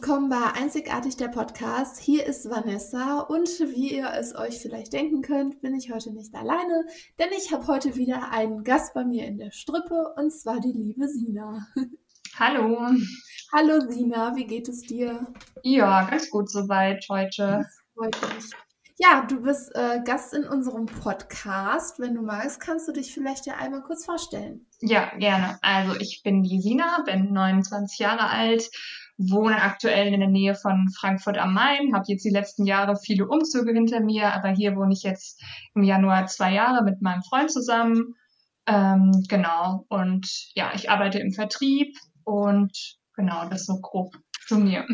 willkommen bei Einzigartig der Podcast. Hier ist Vanessa und wie ihr es euch vielleicht denken könnt, bin ich heute nicht alleine, denn ich habe heute wieder einen Gast bei mir in der Strippe und zwar die liebe Sina. Hallo. Hallo Sina, wie geht es dir? Ja, ganz gut soweit heute. Das freut mich. Ja, du bist äh, Gast in unserem Podcast. Wenn du magst, kannst du dich vielleicht ja einmal kurz vorstellen. Ja, gerne. Also ich bin die Sina, bin 29 Jahre alt, wohne aktuell in der Nähe von Frankfurt am Main, habe jetzt die letzten Jahre viele Umzüge hinter mir, aber hier wohne ich jetzt im Januar zwei Jahre mit meinem Freund zusammen. Ähm, genau. Und ja, ich arbeite im Vertrieb und genau, das so grob zu mir.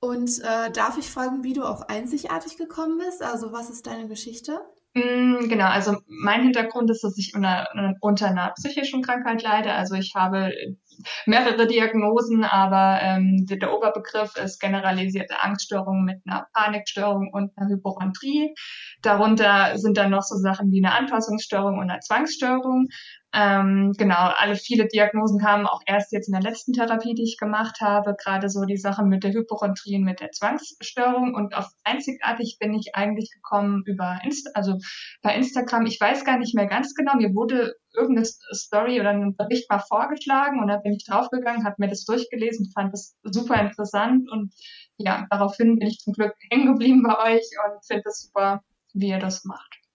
Und äh, darf ich fragen, wie du auf einzigartig gekommen bist? Also was ist deine Geschichte? Mm, genau, also mein Hintergrund ist, dass ich unter, unter einer psychischen Krankheit leide. Also ich habe mehrere Diagnosen, aber ähm, der, Oberbegriff ist generalisierte Angststörung mit einer Panikstörung und einer Hypochondrie. Darunter sind dann noch so Sachen wie eine Anpassungsstörung und eine Zwangsstörung. Ähm, genau, alle viele Diagnosen kamen auch erst jetzt in der letzten Therapie, die ich gemacht habe, gerade so die Sachen mit der Hypochondrie und mit der Zwangsstörung. Und auf einzigartig bin ich eigentlich gekommen über Insta, also bei Instagram. Ich weiß gar nicht mehr ganz genau. Mir wurde irgendeine Story oder ein Bericht mal vorgeschlagen und da bin ich draufgegangen, habe mir das durchgelesen, fand das super interessant und ja, daraufhin bin ich zum Glück hängen geblieben bei euch und finde es super, wie ihr das macht.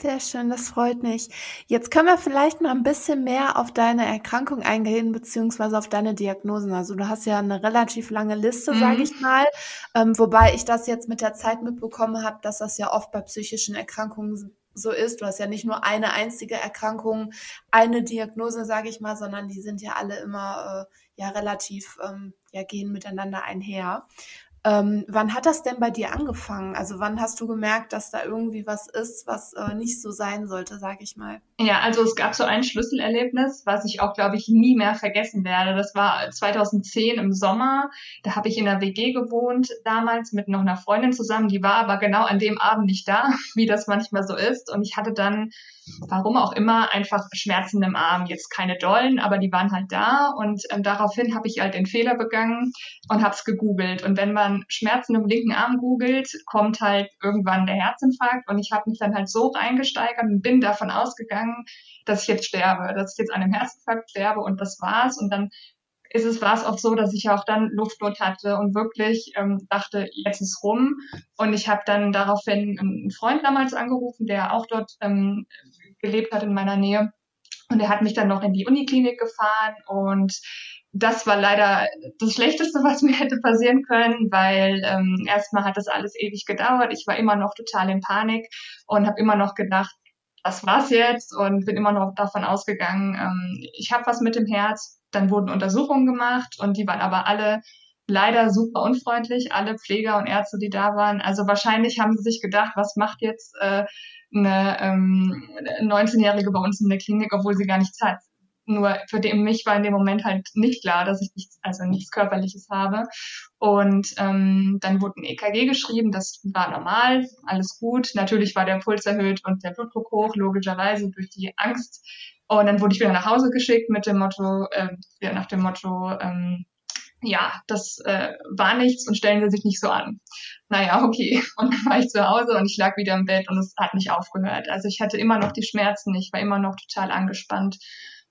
Sehr schön, das freut mich. Jetzt können wir vielleicht mal ein bisschen mehr auf deine Erkrankung eingehen, beziehungsweise auf deine Diagnosen. Also du hast ja eine relativ lange Liste, mhm. sage ich mal, ähm, wobei ich das jetzt mit der Zeit mitbekommen habe, dass das ja oft bei psychischen Erkrankungen so ist. Du hast ja nicht nur eine einzige Erkrankung, eine Diagnose, sage ich mal, sondern die sind ja alle immer äh, ja relativ, ähm, ja gehen miteinander einher. Ähm, wann hat das denn bei dir angefangen? Also wann hast du gemerkt, dass da irgendwie was ist, was äh, nicht so sein sollte, sag ich mal? Ja, also es gab so ein Schlüsselerlebnis, was ich auch, glaube ich, nie mehr vergessen werde. Das war 2010 im Sommer. Da habe ich in der WG gewohnt, damals mit noch einer Freundin zusammen. Die war aber genau an dem Abend nicht da, wie das manchmal so ist. Und ich hatte dann warum auch immer, einfach Schmerzen im Arm. Jetzt keine dollen, aber die waren halt da und ähm, daraufhin habe ich halt den Fehler begangen und habe es gegoogelt. Und wenn man Schmerzen im linken Arm googelt, kommt halt irgendwann der Herzinfarkt und ich habe mich dann halt so reingesteigert und bin davon ausgegangen, dass ich jetzt sterbe, dass ich jetzt an einem Herzinfarkt sterbe und das war's. Und dann ist es, war es auch so, dass ich auch dann Luftnot hatte und wirklich ähm, dachte, jetzt ist rum. Und ich habe dann daraufhin einen Freund damals angerufen, der auch dort ähm, gelebt hat in meiner Nähe. Und er hat mich dann noch in die Uniklinik gefahren und das war leider das Schlechteste, was mir hätte passieren können, weil ähm, erstmal hat das alles ewig gedauert. Ich war immer noch total in Panik und habe immer noch gedacht, das war's jetzt und bin immer noch davon ausgegangen, ähm, ich habe was mit dem Herz. Dann wurden Untersuchungen gemacht und die waren aber alle leider super unfreundlich, alle Pfleger und Ärzte, die da waren. Also wahrscheinlich haben sie sich gedacht, was macht jetzt äh, eine ähm, 19-Jährige bei uns in der Klinik, obwohl sie gar nichts hat. Nur für den, mich war in dem Moment halt nicht klar, dass ich nichts, also nichts Körperliches habe. Und ähm, dann wurde ein EKG geschrieben, das war normal, alles gut. Natürlich war der Puls erhöht und der Blutdruck hoch, logischerweise durch die Angst. Und dann wurde ich wieder nach Hause geschickt mit dem Motto, äh, nach dem Motto, ähm, ja, das äh, war nichts und stellen Sie sich nicht so an. Naja, okay. Und dann war ich zu Hause und ich lag wieder im Bett und es hat nicht aufgehört. Also ich hatte immer noch die Schmerzen, ich war immer noch total angespannt.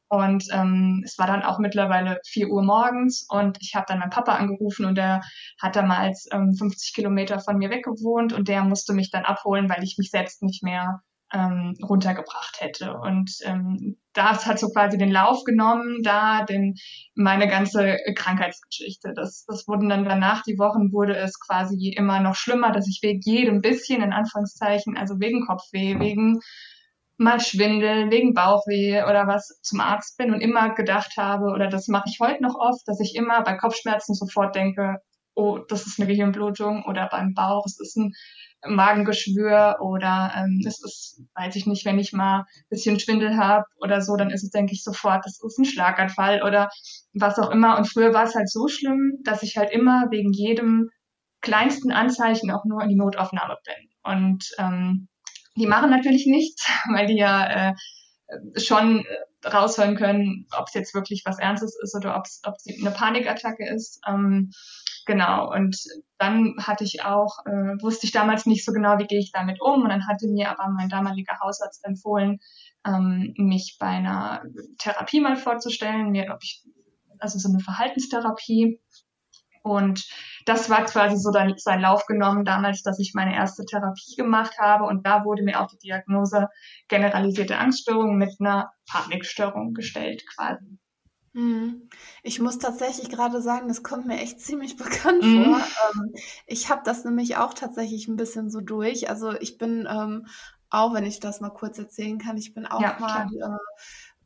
Und ähm, es war dann auch mittlerweile vier Uhr morgens und ich habe dann meinen Papa angerufen und der hat damals ähm, 50 Kilometer von mir weg gewohnt und der musste mich dann abholen, weil ich mich selbst nicht mehr ähm, runtergebracht hätte. Und ähm, das hat so quasi den Lauf genommen, da denn meine ganze Krankheitsgeschichte. Das, das wurden dann danach die Wochen wurde es quasi immer noch schlimmer, dass ich wegen jedem bisschen in Anführungszeichen, also wegen Kopfweh, wegen mal Schwindel, wegen Bauchweh oder was zum Arzt bin und immer gedacht habe, oder das mache ich heute noch oft, dass ich immer bei Kopfschmerzen sofort denke, oh, das ist eine Gehirnblutung oder beim Bauch, es ist ein Magengeschwür oder ähm, es ist, weiß ich nicht, wenn ich mal ein bisschen Schwindel habe oder so, dann ist es, denke ich, sofort, das ist ein Schlaganfall oder was auch immer. Und früher war es halt so schlimm, dass ich halt immer wegen jedem kleinsten Anzeichen auch nur in die Notaufnahme bin. Und ähm, die machen natürlich nichts, weil die ja äh, schon äh, raushören können, ob es jetzt wirklich was Ernstes ist oder ob es eine Panikattacke ist. Ähm, genau. Und dann hatte ich auch, äh, wusste ich damals nicht so genau, wie gehe ich damit um. Und dann hatte mir aber mein damaliger Hausarzt empfohlen, ähm, mich bei einer Therapie mal vorzustellen, mir, ob ich, also so eine Verhaltenstherapie. Und das war quasi so dann sein Lauf genommen damals, dass ich meine erste Therapie gemacht habe. Und da wurde mir auch die Diagnose generalisierte Angststörung mit einer Panikstörung gestellt quasi. Hm. Ich muss tatsächlich gerade sagen, das kommt mir echt ziemlich bekannt mhm. vor. Ähm, ich habe das nämlich auch tatsächlich ein bisschen so durch. Also ich bin ähm, auch, wenn ich das mal kurz erzählen kann, ich bin auch ja, mal äh,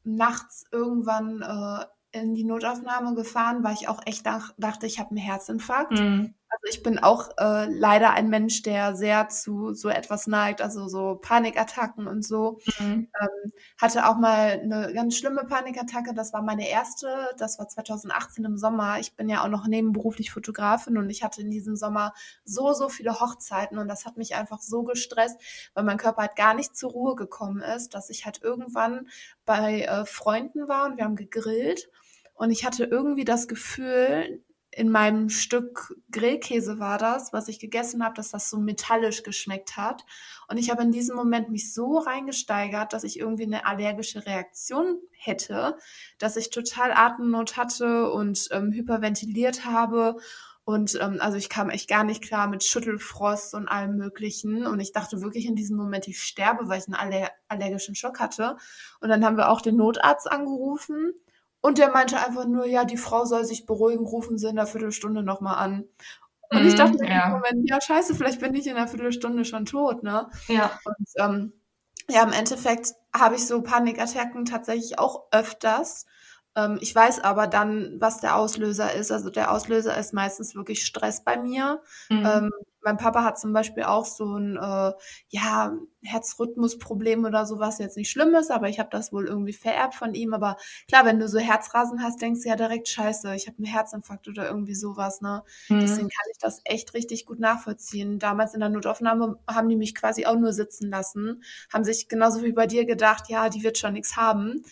nachts irgendwann äh, in die Notaufnahme gefahren, weil ich auch echt dach, dachte, ich habe einen Herzinfarkt. Mhm. Also ich bin auch äh, leider ein Mensch, der sehr zu so etwas neigt, also so Panikattacken und so. Mhm. Ähm, hatte auch mal eine ganz schlimme Panikattacke. Das war meine erste. Das war 2018 im Sommer. Ich bin ja auch noch nebenberuflich Fotografin und ich hatte in diesem Sommer so, so viele Hochzeiten und das hat mich einfach so gestresst, weil mein Körper halt gar nicht zur Ruhe gekommen ist, dass ich halt irgendwann bei äh, Freunden war und wir haben gegrillt. Und ich hatte irgendwie das Gefühl, in meinem Stück Grillkäse war das, was ich gegessen habe, dass das so metallisch geschmeckt hat. Und ich habe in diesem Moment mich so reingesteigert, dass ich irgendwie eine allergische Reaktion hätte, dass ich total Atemnot hatte und ähm, hyperventiliert habe. Und ähm, also ich kam echt gar nicht klar mit Schüttelfrost und allem Möglichen. Und ich dachte wirklich in diesem Moment, ich sterbe, weil ich einen aller allergischen Schock hatte. Und dann haben wir auch den Notarzt angerufen. Und der meinte einfach nur, ja, die Frau soll sich beruhigen, rufen Sie in einer Viertelstunde nochmal an. Und mm, ich dachte ja. im Moment, ja, scheiße, vielleicht bin ich in einer Viertelstunde schon tot, ne? Ja. Und ähm, ja, im Endeffekt habe ich so Panikattacken tatsächlich auch öfters. Ähm, ich weiß aber dann, was der Auslöser ist. Also der Auslöser ist meistens wirklich Stress bei mir. Mhm. Ähm, mein Papa hat zum Beispiel auch so ein äh, ja, Herzrhythmusproblem oder sowas, jetzt nicht schlimm ist, aber ich habe das wohl irgendwie vererbt von ihm. Aber klar, wenn du so Herzrasen hast, denkst du ja direkt, scheiße, ich habe einen Herzinfarkt oder irgendwie sowas. Ne? Mhm. Deswegen kann ich das echt richtig gut nachvollziehen. Damals in der Notaufnahme haben die mich quasi auch nur sitzen lassen, haben sich genauso wie bei dir gedacht, ja, die wird schon nichts haben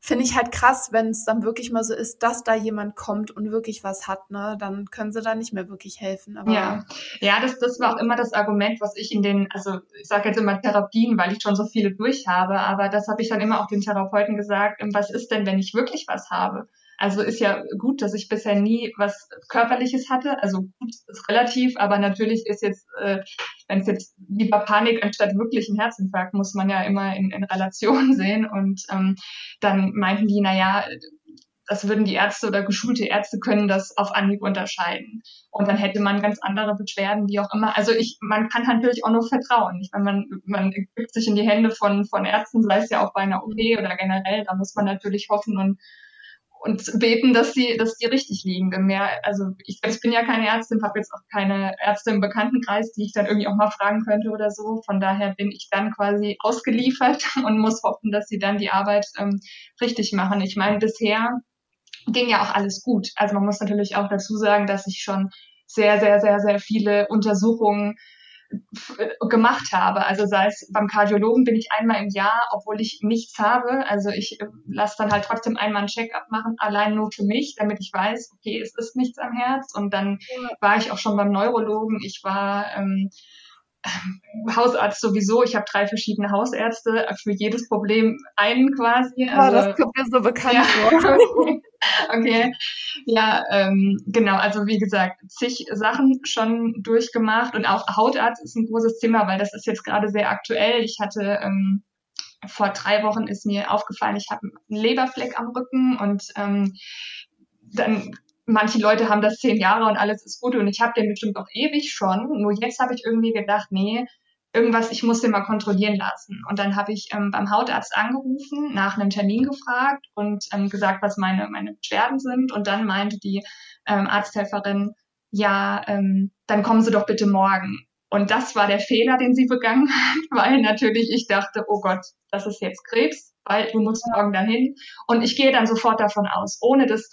finde ich halt krass, wenn es dann wirklich mal so ist, dass da jemand kommt und wirklich was hat, ne, dann können sie da nicht mehr wirklich helfen. Aber ja, ja, das, das war auch immer das Argument, was ich in den, also ich sage jetzt immer Therapien, weil ich schon so viele durch habe, aber das habe ich dann immer auch den Therapeuten gesagt, was ist denn, wenn ich wirklich was habe? Also ist ja gut, dass ich bisher nie was Körperliches hatte. Also gut ist relativ, aber natürlich ist jetzt, äh, wenn es jetzt lieber Panik anstatt wirklich ein Herzinfarkt, muss man ja immer in, in Relation sehen. Und ähm, dann meinten die, na ja, das würden die Ärzte oder geschulte Ärzte können das auf Anhieb unterscheiden. Und dann hätte man ganz andere Beschwerden, wie auch immer. Also ich, man kann natürlich auch nur vertrauen. Ich meine, man, man gibt sich in die Hände von, von Ärzten, sei es ja auch bei einer OP oder generell, da muss man natürlich hoffen und und beten, dass sie, dass die richtig liegen. Denn mehr, also ich, ich bin ja keine Ärztin, habe jetzt auch keine Ärzte im Bekanntenkreis, die ich dann irgendwie auch mal fragen könnte oder so. Von daher bin ich dann quasi ausgeliefert und muss hoffen, dass sie dann die Arbeit ähm, richtig machen. Ich meine, bisher ging ja auch alles gut. Also man muss natürlich auch dazu sagen, dass ich schon sehr, sehr, sehr, sehr viele Untersuchungen gemacht habe. Also sei es beim Kardiologen bin ich einmal im Jahr, obwohl ich nichts habe. Also ich äh, lasse dann halt trotzdem einmal ein Check-up machen, allein nur für mich, damit ich weiß, okay, es ist nichts am Herz. Und dann war ich auch schon beim Neurologen. Ich war ähm, Hausarzt sowieso. Ich habe drei verschiedene Hausärzte für jedes Problem einen quasi. Also, ja, das kommt mir so bekannt ja. vor. okay. Ja, ähm, genau. Also wie gesagt, zig Sachen schon durchgemacht und auch Hautarzt ist ein großes Thema, weil das ist jetzt gerade sehr aktuell. Ich hatte ähm, vor drei Wochen ist mir aufgefallen, ich habe einen Leberfleck am Rücken und ähm, dann manche Leute haben das zehn Jahre und alles ist gut und ich habe den bestimmt auch ewig schon. Nur jetzt habe ich irgendwie gedacht, nee, irgendwas, ich muss den mal kontrollieren lassen. Und dann habe ich ähm, beim Hautarzt angerufen, nach einem Termin gefragt und ähm, gesagt, was meine, meine Beschwerden sind. Und dann meinte die ähm, Arzthelferin, ja, ähm, dann kommen Sie doch bitte morgen. Und das war der Fehler, den sie begangen hat, weil natürlich ich dachte, oh Gott, das ist jetzt Krebs, weil du musst morgen dahin. Und ich gehe dann sofort davon aus, ohne das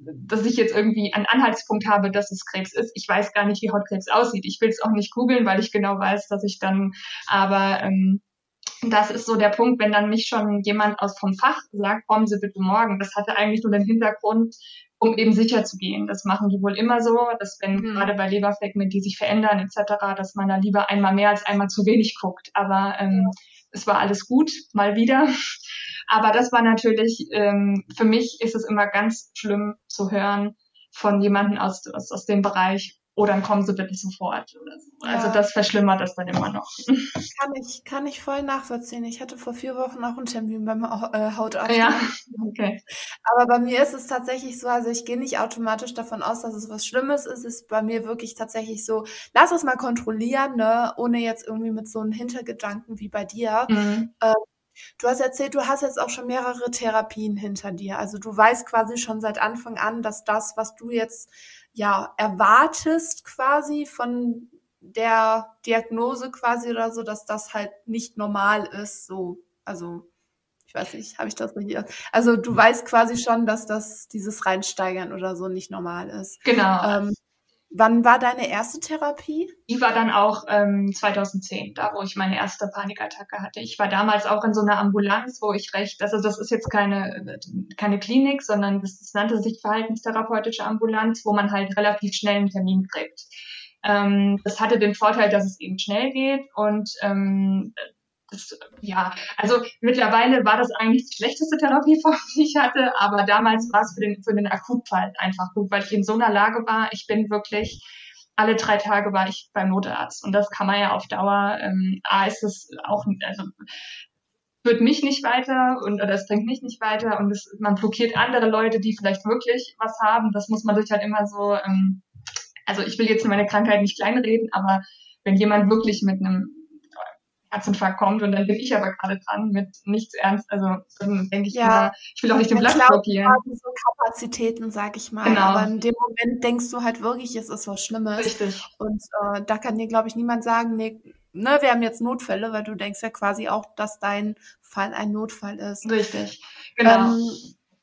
dass ich jetzt irgendwie einen Anhaltspunkt habe, dass es Krebs ist. Ich weiß gar nicht, wie Hautkrebs aussieht. Ich will es auch nicht googeln, weil ich genau weiß, dass ich dann aber ähm, das ist so der Punkt, wenn dann mich schon jemand aus vom Fach sagt, kommen Sie bitte morgen. Das hatte eigentlich nur den Hintergrund, um eben sicher zu gehen. Das machen die wohl immer so, dass wenn mhm. gerade bei Leberflecken, die sich verändern etc., dass man da lieber einmal mehr als einmal zu wenig guckt. Aber ähm, es war alles gut, mal wieder. Aber das war natürlich, ähm, für mich ist es immer ganz schlimm zu hören von jemandem aus, aus, aus dem Bereich, oh, dann kommen sie bitte sofort oder so. Also ja. Also das verschlimmert das dann immer noch. Kann ich, kann ich voll nachvollziehen. Ich hatte vor vier Wochen auch einen Termin beim äh, Hautarzt. Ja, okay. Aber bei mir ist es tatsächlich so, also ich gehe nicht automatisch davon aus, dass es was Schlimmes ist. Es ist bei mir wirklich tatsächlich so, lass es mal kontrollieren, ne, ohne jetzt irgendwie mit so einem Hintergedanken wie bei dir. Mhm. Ähm, Du hast erzählt, du hast jetzt auch schon mehrere Therapien hinter dir. Also du weißt quasi schon seit Anfang an, dass das, was du jetzt ja erwartest quasi von der Diagnose quasi oder so, dass das halt nicht normal ist. So, also ich weiß nicht, habe ich das richtig? Also du weißt quasi schon, dass das dieses Reinsteigern oder so nicht normal ist. Genau. Ähm, Wann war deine erste Therapie? Die war dann auch ähm, 2010, da wo ich meine erste Panikattacke hatte. Ich war damals auch in so einer Ambulanz, wo ich recht, also das ist jetzt keine, keine Klinik, sondern das, das nannte sich verhaltenstherapeutische Ambulanz, wo man halt relativ schnell einen Termin kriegt. Ähm, das hatte den Vorteil, dass es eben schnell geht und ähm, das, ja, also mittlerweile war das eigentlich die schlechteste Therapieform, die ich hatte, aber damals war es für den, für den Akutfall einfach gut, weil ich in so einer Lage war. Ich bin wirklich, alle drei Tage war ich beim Notarzt und das kann man ja auf Dauer, ähm, A, ist es auch, also, führt mich nicht weiter und oder es bringt mich nicht weiter und es, man blockiert andere Leute, die vielleicht wirklich was haben. Das muss man sich halt immer so, ähm, also ich will jetzt meine Krankheit nicht kleinreden, aber wenn jemand wirklich mit einem Herzinfarkt kommt und dann bin ich aber gerade dran mit nichts ernst. Also dann denke ich ja. immer, ich will auch nicht den Platz blockieren. so Kapazitäten, sag ich mal. Genau. Aber in dem Moment denkst du halt wirklich, es ist was Schlimmes. Richtig. Und äh, da kann dir, glaube ich, niemand sagen, nee, ne, wir haben jetzt Notfälle, weil du denkst ja quasi auch, dass dein Fall ein Notfall ist. Richtig, genau. Ähm,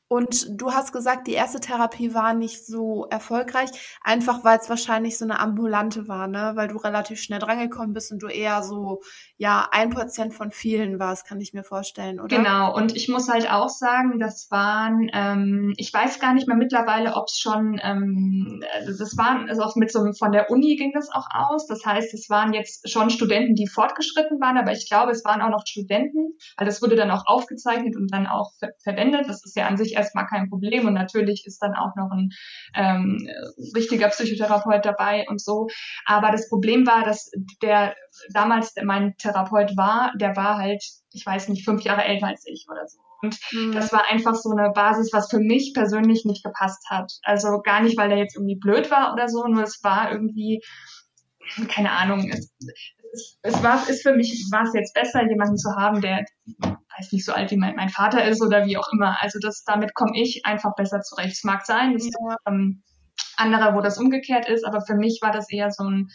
und du hast gesagt, die erste Therapie war nicht so erfolgreich, einfach weil es wahrscheinlich so eine ambulante war, ne? Weil du relativ schnell drangekommen bist und du eher so, ja, ein Prozent von vielen warst, kann ich mir vorstellen, oder? Genau, und ich muss halt auch sagen, das waren, ähm, ich weiß gar nicht mehr mittlerweile, ob es schon, ähm, das waren, also auch mit so von der Uni ging das auch aus. Das heißt, es waren jetzt schon Studenten, die fortgeschritten waren, aber ich glaube, es waren auch noch Studenten, weil das wurde dann auch aufgezeichnet und dann auch ver verwendet. Das ist ja an sich erstmal kein Problem. Und natürlich ist dann auch noch ein ähm, richtiger Psychotherapeut dabei und so. Aber das Problem war, dass der damals mein Therapeut war, der war halt, ich weiß nicht, fünf Jahre älter als ich oder so. Und mhm. das war einfach so eine Basis, was für mich persönlich nicht gepasst hat. Also gar nicht, weil der jetzt irgendwie blöd war oder so, nur es war irgendwie, keine Ahnung, es, es, es war, ist für mich, war es jetzt besser, jemanden zu haben, der weiß nicht so alt wie mein, mein Vater ist oder wie auch immer. Also das, damit komme ich einfach besser zurecht. Es mag sein, dass ja. ähm, andere, wo das umgekehrt ist, aber für mich war das eher so ein,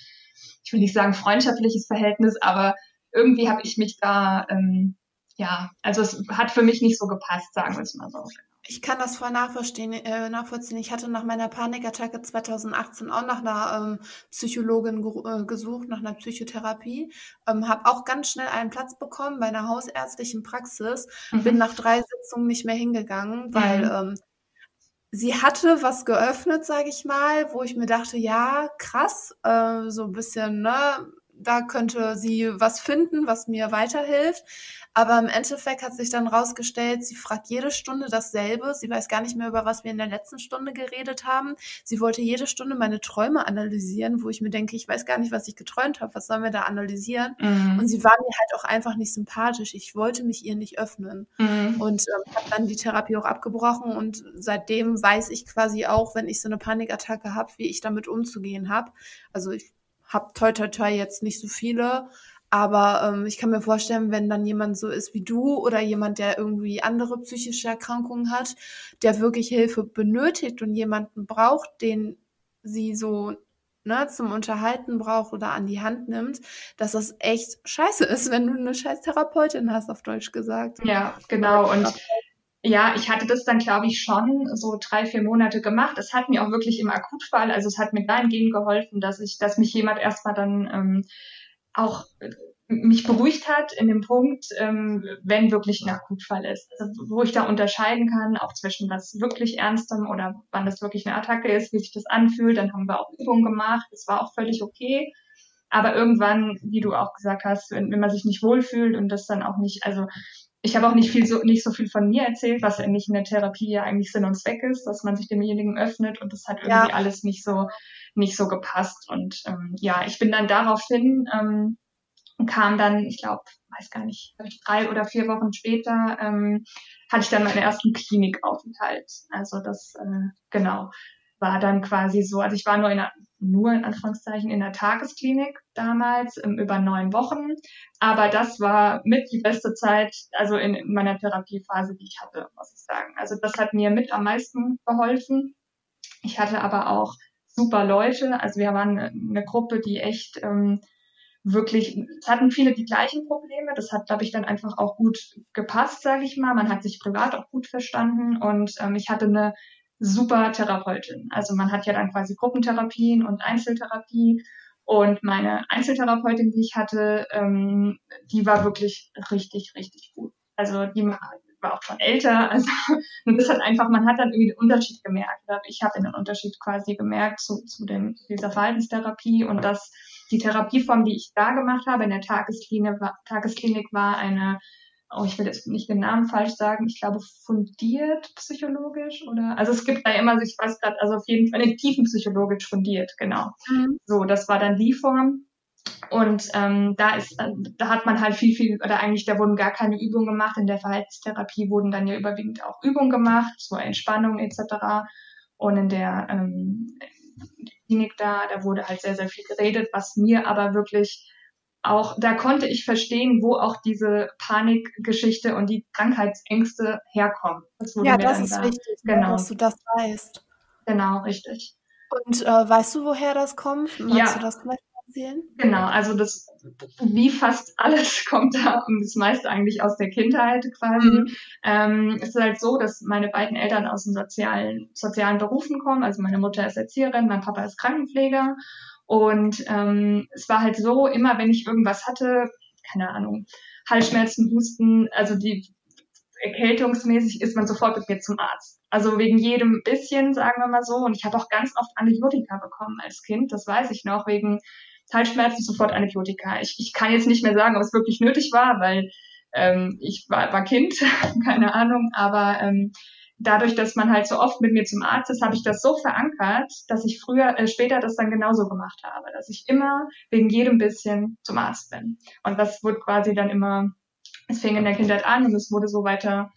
ich will nicht sagen freundschaftliches Verhältnis, aber irgendwie habe ich mich da, ähm, ja, also es hat für mich nicht so gepasst, sagen wir es mal so. Ich kann das voll nachvollziehen. Äh, nachvollziehen. Ich hatte nach meiner Panikattacke 2018 auch nach einer ähm, Psychologin ge äh, gesucht, nach einer Psychotherapie. Ähm, habe auch ganz schnell einen Platz bekommen bei einer hausärztlichen Praxis. Mhm. Bin nach drei Sitzungen nicht mehr hingegangen, weil mhm. ähm, sie hatte was geöffnet, sage ich mal, wo ich mir dachte, ja, krass, äh, so ein bisschen, ne, da könnte sie was finden, was mir weiterhilft. Aber im Endeffekt hat sich dann rausgestellt, sie fragt jede Stunde dasselbe. Sie weiß gar nicht mehr, über was wir in der letzten Stunde geredet haben. Sie wollte jede Stunde meine Träume analysieren, wo ich mir denke, ich weiß gar nicht, was ich geträumt habe. Was sollen wir da analysieren? Mhm. Und sie war mir halt auch einfach nicht sympathisch. Ich wollte mich ihr nicht öffnen. Mhm. Und ähm, habe dann die Therapie auch abgebrochen. Und seitdem weiß ich quasi auch, wenn ich so eine Panikattacke habe, wie ich damit umzugehen habe. Also ich habe toi toi toi jetzt nicht so viele, aber ähm, ich kann mir vorstellen, wenn dann jemand so ist wie du oder jemand, der irgendwie andere psychische Erkrankungen hat, der wirklich Hilfe benötigt und jemanden braucht, den sie so ne, zum Unterhalten braucht oder an die Hand nimmt, dass das echt scheiße ist, wenn du eine scheiß Therapeutin hast, auf Deutsch gesagt. Ja, genau. Und ja, ich hatte das dann, glaube ich, schon so drei, vier Monate gemacht. Es hat mir auch wirklich im Akutfall, also es hat mir dahingehend geholfen, dass ich, dass mich jemand erstmal dann ähm, auch mich beruhigt hat in dem Punkt, ähm, wenn wirklich ein Akutfall ist. Also, wo ich da unterscheiden kann, auch zwischen was wirklich Ernstem oder wann das wirklich eine Attacke ist, wie sich das anfühlt. Dann haben wir auch Übungen gemacht. Das war auch völlig okay. Aber irgendwann, wie du auch gesagt hast, wenn, wenn man sich nicht wohlfühlt und das dann auch nicht, also ich habe auch nicht viel so nicht so viel von mir erzählt, was nicht in der Therapie ja eigentlich Sinn und Zweck ist, dass man sich demjenigen öffnet und das hat irgendwie ja. alles nicht so nicht so gepasst und ähm, ja, ich bin dann daraufhin ähm, kam dann, ich glaube, weiß gar nicht, drei oder vier Wochen später ähm, hatte ich dann meinen ersten Klinikaufenthalt. Also das äh, genau war dann quasi so, also ich war nur in einer, nur in Anführungszeichen in der Tagesklinik damals ähm, über neun Wochen, aber das war mit die beste Zeit, also in, in meiner Therapiephase, die ich hatte, muss ich sagen. Also das hat mir mit am meisten geholfen. Ich hatte aber auch super Leute, also wir waren eine, eine Gruppe, die echt ähm, wirklich, es hatten viele die gleichen Probleme. Das hat, glaube ich, dann einfach auch gut gepasst, sage ich mal. Man hat sich privat auch gut verstanden und ähm, ich hatte eine super Therapeutin. Also man hat ja dann quasi Gruppentherapien und Einzeltherapie. Und meine Einzeltherapeutin, die ich hatte, ähm, die war wirklich richtig, richtig gut. Also die war auch schon älter. Also und das hat einfach, man hat dann irgendwie den Unterschied gemerkt. Ich habe den Unterschied quasi gemerkt zu, zu dem, dieser Verhaltenstherapie und das die Therapieform, die ich da gemacht habe in der Tagesklinik, war, Tagesklinik war eine, oh, ich will jetzt nicht den Namen falsch sagen, ich glaube fundiert psychologisch oder, also es gibt da immer, ich weiß gerade, also auf jeden Fall eine tiefenpsychologisch fundiert, genau. Mhm. So, das war dann die Form. Und ähm, da ist, äh, da hat man halt viel, viel, oder eigentlich da wurden gar keine Übungen gemacht. In der Verhaltenstherapie wurden dann ja überwiegend auch Übungen gemacht, so Entspannung etc. Und in der ähm, Klinik da, da wurde halt sehr, sehr viel geredet, was mir aber wirklich auch, da konnte ich verstehen, wo auch diese Panikgeschichte und die Krankheitsängste herkommen. Das ja, das ist da, wichtig, ne, genau. dass du das weißt. Genau, richtig. Und äh, weißt du, woher das kommt? Magst ja. du das vielleicht erzählen? Genau, also das, wie fast alles kommt da und das meiste eigentlich aus der Kindheit quasi. Mhm. Ähm, es ist halt so, dass meine beiden Eltern aus den sozialen, sozialen Berufen kommen. Also meine Mutter ist Erzieherin, mein Papa ist Krankenpfleger. Und ähm, es war halt so, immer wenn ich irgendwas hatte, keine Ahnung, Halsschmerzen, Husten, also die erkältungsmäßig ist man sofort mit mir zum Arzt. Also wegen jedem bisschen, sagen wir mal so. Und ich habe auch ganz oft Antibiotika bekommen als Kind, das weiß ich noch, wegen Halsschmerzen sofort Antibiotika. Ich, ich kann jetzt nicht mehr sagen, ob es wirklich nötig war, weil ähm, ich war, war Kind, keine Ahnung, aber ähm, dadurch, dass man halt so oft mit mir zum Arzt ist, habe ich das so verankert, dass ich früher, äh, später das dann genauso gemacht habe, dass ich immer wegen jedem bisschen zum Arzt bin. Und das wurde quasi dann immer, es fing in der Kindheit an und es wurde so weiter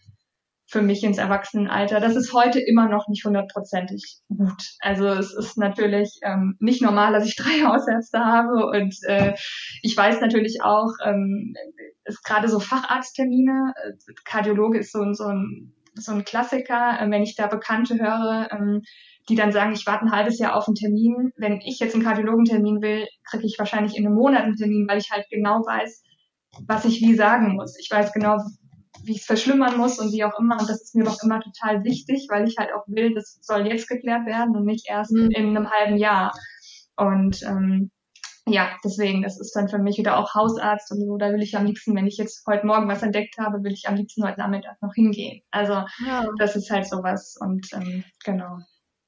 für mich ins Erwachsenenalter. Das ist heute immer noch nicht hundertprozentig gut. Also es ist natürlich ähm, nicht normal, dass ich drei Hausärzte habe und äh, ich weiß natürlich auch, ähm, ist gerade so Facharzttermine, Kardiologe ist so, so, ein, so ein Klassiker, äh, wenn ich da Bekannte höre, ähm, die dann sagen, ich warte ein halbes Jahr auf einen Termin. Wenn ich jetzt einen Kardiologentermin will, kriege ich wahrscheinlich in einem Monat einen Termin, weil ich halt genau weiß, was ich wie sagen muss. Ich weiß genau, wie ich es verschlimmern muss und wie auch immer. Und das ist mir doch immer total wichtig, weil ich halt auch will, das soll jetzt geklärt werden und nicht erst mhm. in einem halben Jahr. Und ähm, ja, deswegen, das ist dann für mich wieder auch Hausarzt und so, da will ich am liebsten, wenn ich jetzt heute Morgen was entdeckt habe, will ich am liebsten heute Nachmittag noch hingehen. Also ja. das ist halt sowas und ähm, genau.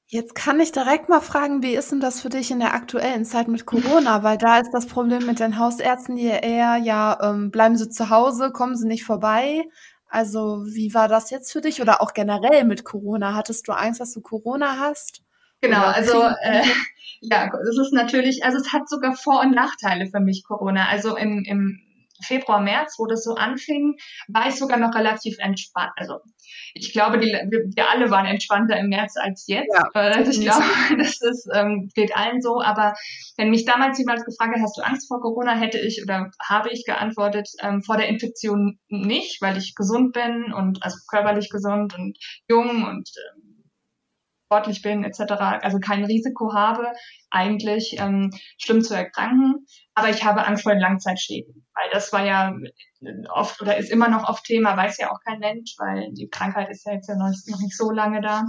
Jetzt kann ich direkt mal fragen, wie ist denn das für dich in der aktuellen Zeit mit Corona? Weil da ist das Problem mit den Hausärzten, die eher, ja, ähm, bleiben Sie zu Hause, kommen Sie nicht vorbei. Also wie war das jetzt für dich oder auch generell mit Corona? Hattest du Angst, dass du Corona hast? Genau, also äh, ja, es ist natürlich, also es hat sogar Vor- und Nachteile für mich Corona. Also im, im Februar, März, wo das so anfing, war ich sogar noch relativ entspannt. Also ich glaube, die, wir alle waren entspannter im März als jetzt. Ja, also ich glaube, das ist, ähm, geht allen so. Aber wenn mich damals jemals gefragt hat, hast du Angst vor Corona, hätte ich oder habe ich geantwortet, ähm, vor der Infektion nicht, weil ich gesund bin und also körperlich gesund und jung und ähm, sportlich bin etc., also kein Risiko habe, eigentlich ähm, schlimm zu erkranken. Aber ich habe Angst vor den Langzeitschäden, weil das war ja oft oder ist immer noch oft Thema, weiß ja auch kein Mensch, weil die Krankheit ist ja jetzt ja noch nicht so lange da.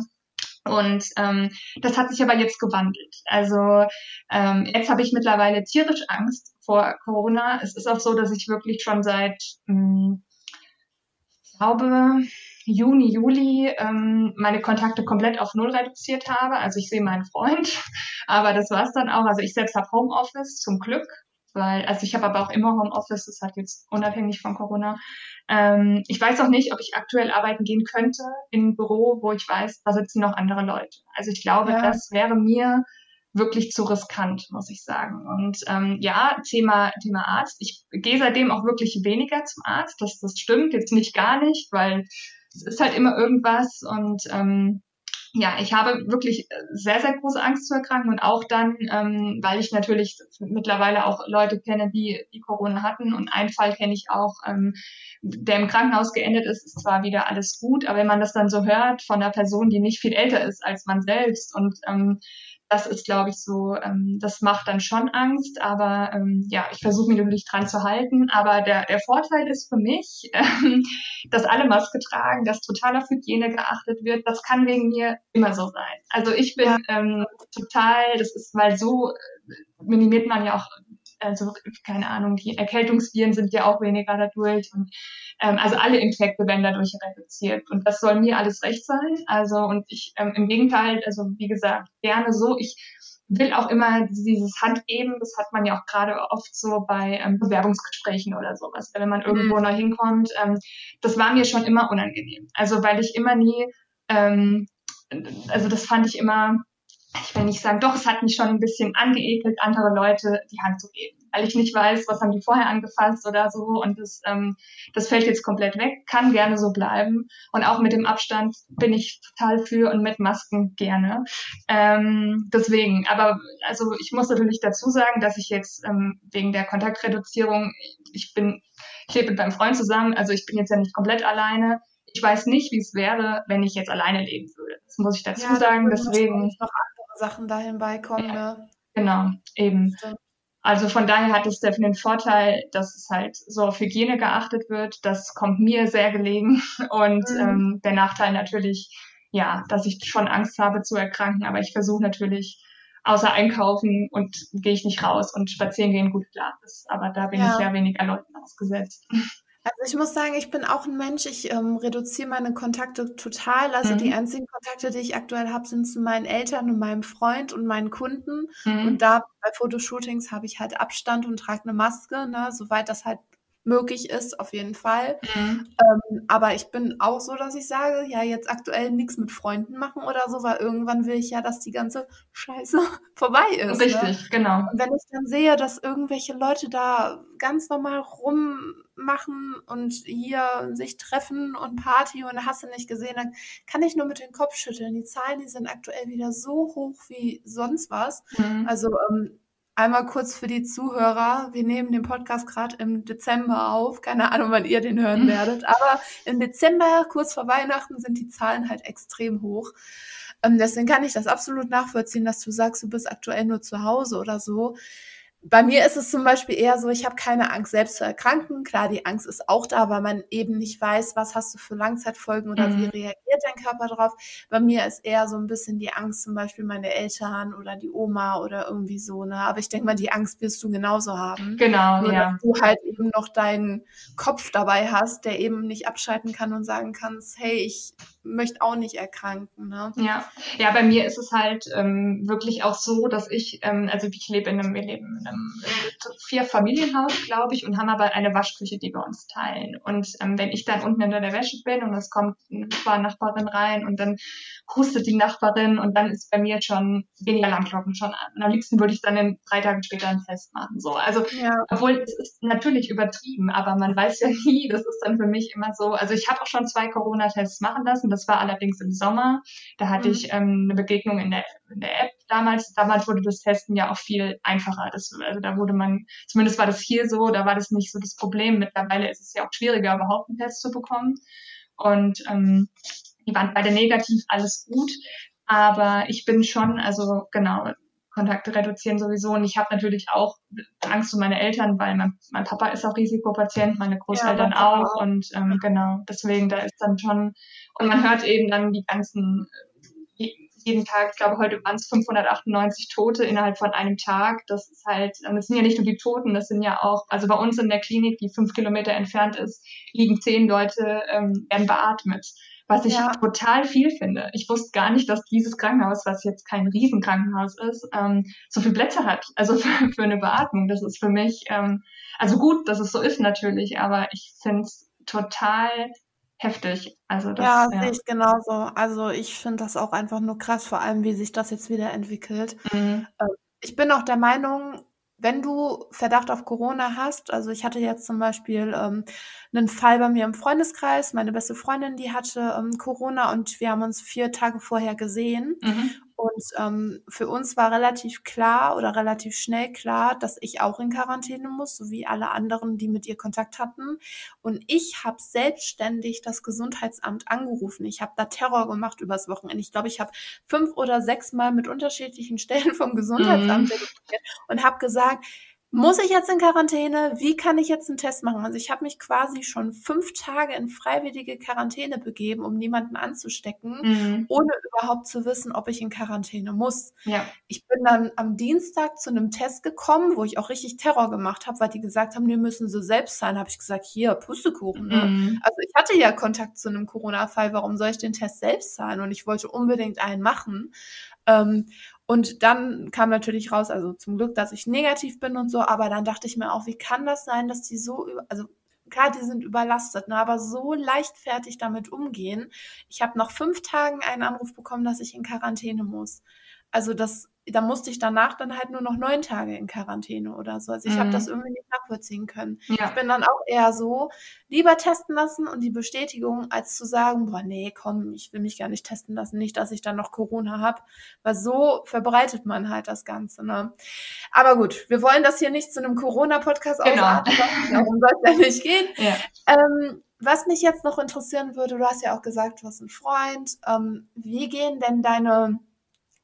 Und ähm, das hat sich aber jetzt gewandelt. Also ähm, jetzt habe ich mittlerweile tierisch Angst vor Corona. Es ist auch so, dass ich wirklich schon seit, ähm, ich glaube, Juni, Juli ähm, meine Kontakte komplett auf Null reduziert habe. Also ich sehe meinen Freund, aber das war's dann auch. Also ich selbst habe Homeoffice zum Glück, weil, also ich habe aber auch immer Homeoffice, das hat jetzt unabhängig von Corona. Ähm, ich weiß auch nicht, ob ich aktuell arbeiten gehen könnte in ein Büro, wo ich weiß, da sitzen noch andere Leute. Also ich glaube, ja. das wäre mir wirklich zu riskant, muss ich sagen. Und ähm, ja, Thema, Thema Arzt. Ich gehe seitdem auch wirklich weniger zum Arzt. Das, das stimmt jetzt nicht gar nicht, weil es ist halt immer irgendwas und ähm, ja, ich habe wirklich sehr, sehr große Angst zu erkranken und auch dann, ähm, weil ich natürlich mittlerweile auch Leute kenne, die, die Corona hatten und einen Fall kenne ich auch, ähm, der im Krankenhaus geendet ist, ist zwar wieder alles gut, aber wenn man das dann so hört von einer Person, die nicht viel älter ist als man selbst und ähm, das ist, glaube ich, so, ähm, das macht dann schon Angst, aber ähm, ja, ich versuche mich natürlich dran zu halten. Aber der, der Vorteil ist für mich, ähm, dass alle Maske tragen, dass total auf Hygiene geachtet wird. Das kann wegen mir immer so sein. Also ich bin ähm, total, das ist, weil so äh, minimiert man ja auch also keine Ahnung, die Erkältungsviren sind ja auch weniger dadurch und ähm, also alle Infekte werden dadurch reduziert und das soll mir alles recht sein. Also und ich ähm, im Gegenteil, also wie gesagt, gerne so. Ich will auch immer dieses Handgeben, das hat man ja auch gerade oft so bei ähm, Bewerbungsgesprächen oder sowas, wenn man irgendwo mhm. neu hinkommt. Ähm, das war mir schon immer unangenehm. Also weil ich immer nie, ähm, also das fand ich immer ich will nicht sagen, doch, es hat mich schon ein bisschen angeekelt, andere Leute die Hand zu geben, weil ich nicht weiß, was haben die vorher angefasst oder so und das, ähm, das fällt jetzt komplett weg, kann gerne so bleiben und auch mit dem Abstand bin ich total für und mit Masken gerne. Ähm, deswegen, aber also ich muss natürlich dazu sagen, dass ich jetzt ähm, wegen der Kontaktreduzierung, ich bin, ich lebe mit meinem Freund zusammen, also ich bin jetzt ja nicht komplett alleine. Ich weiß nicht, wie es wäre, wenn ich jetzt alleine leben würde. Das muss ich dazu ja, sagen. Deswegen. Sachen dahin beikommen. Ne? Genau, eben. Also von daher hat es definitiv den Vorteil, dass es halt so auf Hygiene geachtet wird. Das kommt mir sehr gelegen. Und mhm. ähm, der Nachteil natürlich, ja, dass ich schon Angst habe zu erkranken. Aber ich versuche natürlich, außer einkaufen und gehe ich nicht raus und spazieren gehen, gut klar. Das, aber da bin ja. ich ja weniger Leuten ausgesetzt. Also ich muss sagen, ich bin auch ein Mensch, ich ähm, reduziere meine Kontakte total. Also mhm. die einzigen Kontakte, die ich aktuell habe, sind zu meinen Eltern und meinem Freund und meinen Kunden. Mhm. Und da bei Fotoshootings habe ich halt Abstand und trage eine Maske, ne, soweit das halt möglich ist, auf jeden Fall. Mhm. Ähm, aber ich bin auch so, dass ich sage, ja, jetzt aktuell nichts mit Freunden machen oder so, weil irgendwann will ich ja, dass die ganze Scheiße vorbei ist. Ne? Richtig, ne? genau. Und wenn ich dann sehe, dass irgendwelche Leute da ganz normal rummachen und hier sich treffen und Party und hast du nicht gesehen, dann kann ich nur mit dem Kopf schütteln. Die Zahlen, die sind aktuell wieder so hoch wie sonst was. Mhm. Also ähm, Einmal kurz für die Zuhörer. Wir nehmen den Podcast gerade im Dezember auf. Keine Ahnung, wann ihr den hören werdet. Aber im Dezember, kurz vor Weihnachten, sind die Zahlen halt extrem hoch. Ähm, deswegen kann ich das absolut nachvollziehen, dass du sagst, du bist aktuell nur zu Hause oder so bei mir ist es zum Beispiel eher so, ich habe keine Angst, selbst zu erkranken. Klar, die Angst ist auch da, weil man eben nicht weiß, was hast du für Langzeitfolgen oder mhm. wie reagiert dein Körper drauf. Bei mir ist eher so ein bisschen die Angst, zum Beispiel meine Eltern oder die Oma oder irgendwie so. Ne? Aber ich denke mal, die Angst wirst du genauso haben. Genau, Nur, ja. Dass du halt eben noch deinen Kopf dabei hast, der eben nicht abschalten kann und sagen kannst, hey, ich möchte auch nicht erkranken. Ne? Ja. ja, bei mir ist es halt ähm, wirklich auch so, dass ich, ähm, also ich lebe in einem, wir leben in einem vier Familienhaus, glaube ich, und haben aber eine Waschküche, die wir uns teilen. Und ähm, wenn ich dann unten in der Wäsche bin und es kommt eine Nachbarin rein und dann hustet die Nachbarin und dann ist bei mir schon weniger Alarmglocken schon an. Und am liebsten würde ich dann in drei Tagen später einen Test machen. So, also ja. obwohl es ist natürlich übertrieben, aber man weiß ja nie. Das ist dann für mich immer so. Also ich habe auch schon zwei Corona-Tests machen lassen. Das war allerdings im Sommer. Da hatte mhm. ich ähm, eine Begegnung in der, in der App damals. Damals wurde das Testen ja auch viel einfacher. Das, also da wurde man, zumindest war das hier so, da war das nicht so das Problem. Mittlerweile ist es ja auch schwieriger, überhaupt einen Test zu bekommen. Und ähm, die waren beide negativ, alles gut. Aber ich bin schon, also genau, Kontakte reduzieren sowieso. Und ich habe natürlich auch Angst um meine Eltern, weil mein, mein Papa ist auch Risikopatient, meine Großeltern ja, auch. auch. Und ähm, genau, deswegen, da ist dann schon, und man hört eben dann die ganzen, je, jeden Tag, ich glaube, heute waren es 598 Tote innerhalb von einem Tag. Das ist halt, das sind ja nicht nur die Toten, das sind ja auch, also bei uns in der Klinik, die fünf Kilometer entfernt ist, liegen zehn Leute, ähm, werden beatmet was ich ja. total viel finde. Ich wusste gar nicht, dass dieses Krankenhaus, was jetzt kein Riesenkrankenhaus ist, ähm, so viel Plätze hat. Also für, für eine Beatmung. Das ist für mich, ähm, also gut, dass es so ist natürlich, aber ich finde es total heftig. Also das, ja, ja. sehe ich genauso. Also ich finde das auch einfach nur krass, vor allem wie sich das jetzt wieder entwickelt. Mhm. Ähm, ich bin auch der Meinung, wenn du Verdacht auf Corona hast, also ich hatte jetzt zum Beispiel ähm, einen Fall bei mir im Freundeskreis, meine beste Freundin, die hatte ähm, Corona und wir haben uns vier Tage vorher gesehen. Mhm. Und ähm, für uns war relativ klar oder relativ schnell klar, dass ich auch in Quarantäne muss, so wie alle anderen, die mit ihr Kontakt hatten. Und ich habe selbstständig das Gesundheitsamt angerufen. Ich habe da Terror gemacht übers Wochenende. Ich glaube, ich habe fünf oder sechs Mal mit unterschiedlichen Stellen vom Gesundheitsamt mhm. und habe gesagt, muss ich jetzt in Quarantäne? Wie kann ich jetzt einen Test machen? Also ich habe mich quasi schon fünf Tage in freiwillige Quarantäne begeben, um niemanden anzustecken, mhm. ohne überhaupt zu wissen, ob ich in Quarantäne muss. Ja. Ich bin dann am Dienstag zu einem Test gekommen, wo ich auch richtig Terror gemacht habe, weil die gesagt haben, die müssen so selbst sein. Habe ich gesagt, hier, Pustekuchen. Ne? Mhm. Also ich hatte ja Kontakt zu einem Corona-Fall, warum soll ich den Test selbst sein? Und ich wollte unbedingt einen machen. Ähm, und dann kam natürlich raus, also zum Glück, dass ich negativ bin und so, aber dann dachte ich mir auch, wie kann das sein, dass die so, also klar, die sind überlastet, ne, aber so leichtfertig damit umgehen. Ich habe nach fünf Tagen einen Anruf bekommen, dass ich in Quarantäne muss. Also das da musste ich danach dann halt nur noch neun Tage in Quarantäne oder so. Also ich mhm. habe das irgendwie nicht nachvollziehen können. Ja. Ich bin dann auch eher so, lieber testen lassen und die Bestätigung, als zu sagen, boah, nee, komm, ich will mich gar nicht testen lassen, nicht, dass ich dann noch Corona habe. Weil so verbreitet man halt das Ganze. Ne? Aber gut, wir wollen das hier nicht zu einem Corona-Podcast genau. ausarten. Darum soll es ja nicht gehen. Ja. Ähm, was mich jetzt noch interessieren würde, du hast ja auch gesagt, du hast einen Freund. Ähm, wie gehen denn deine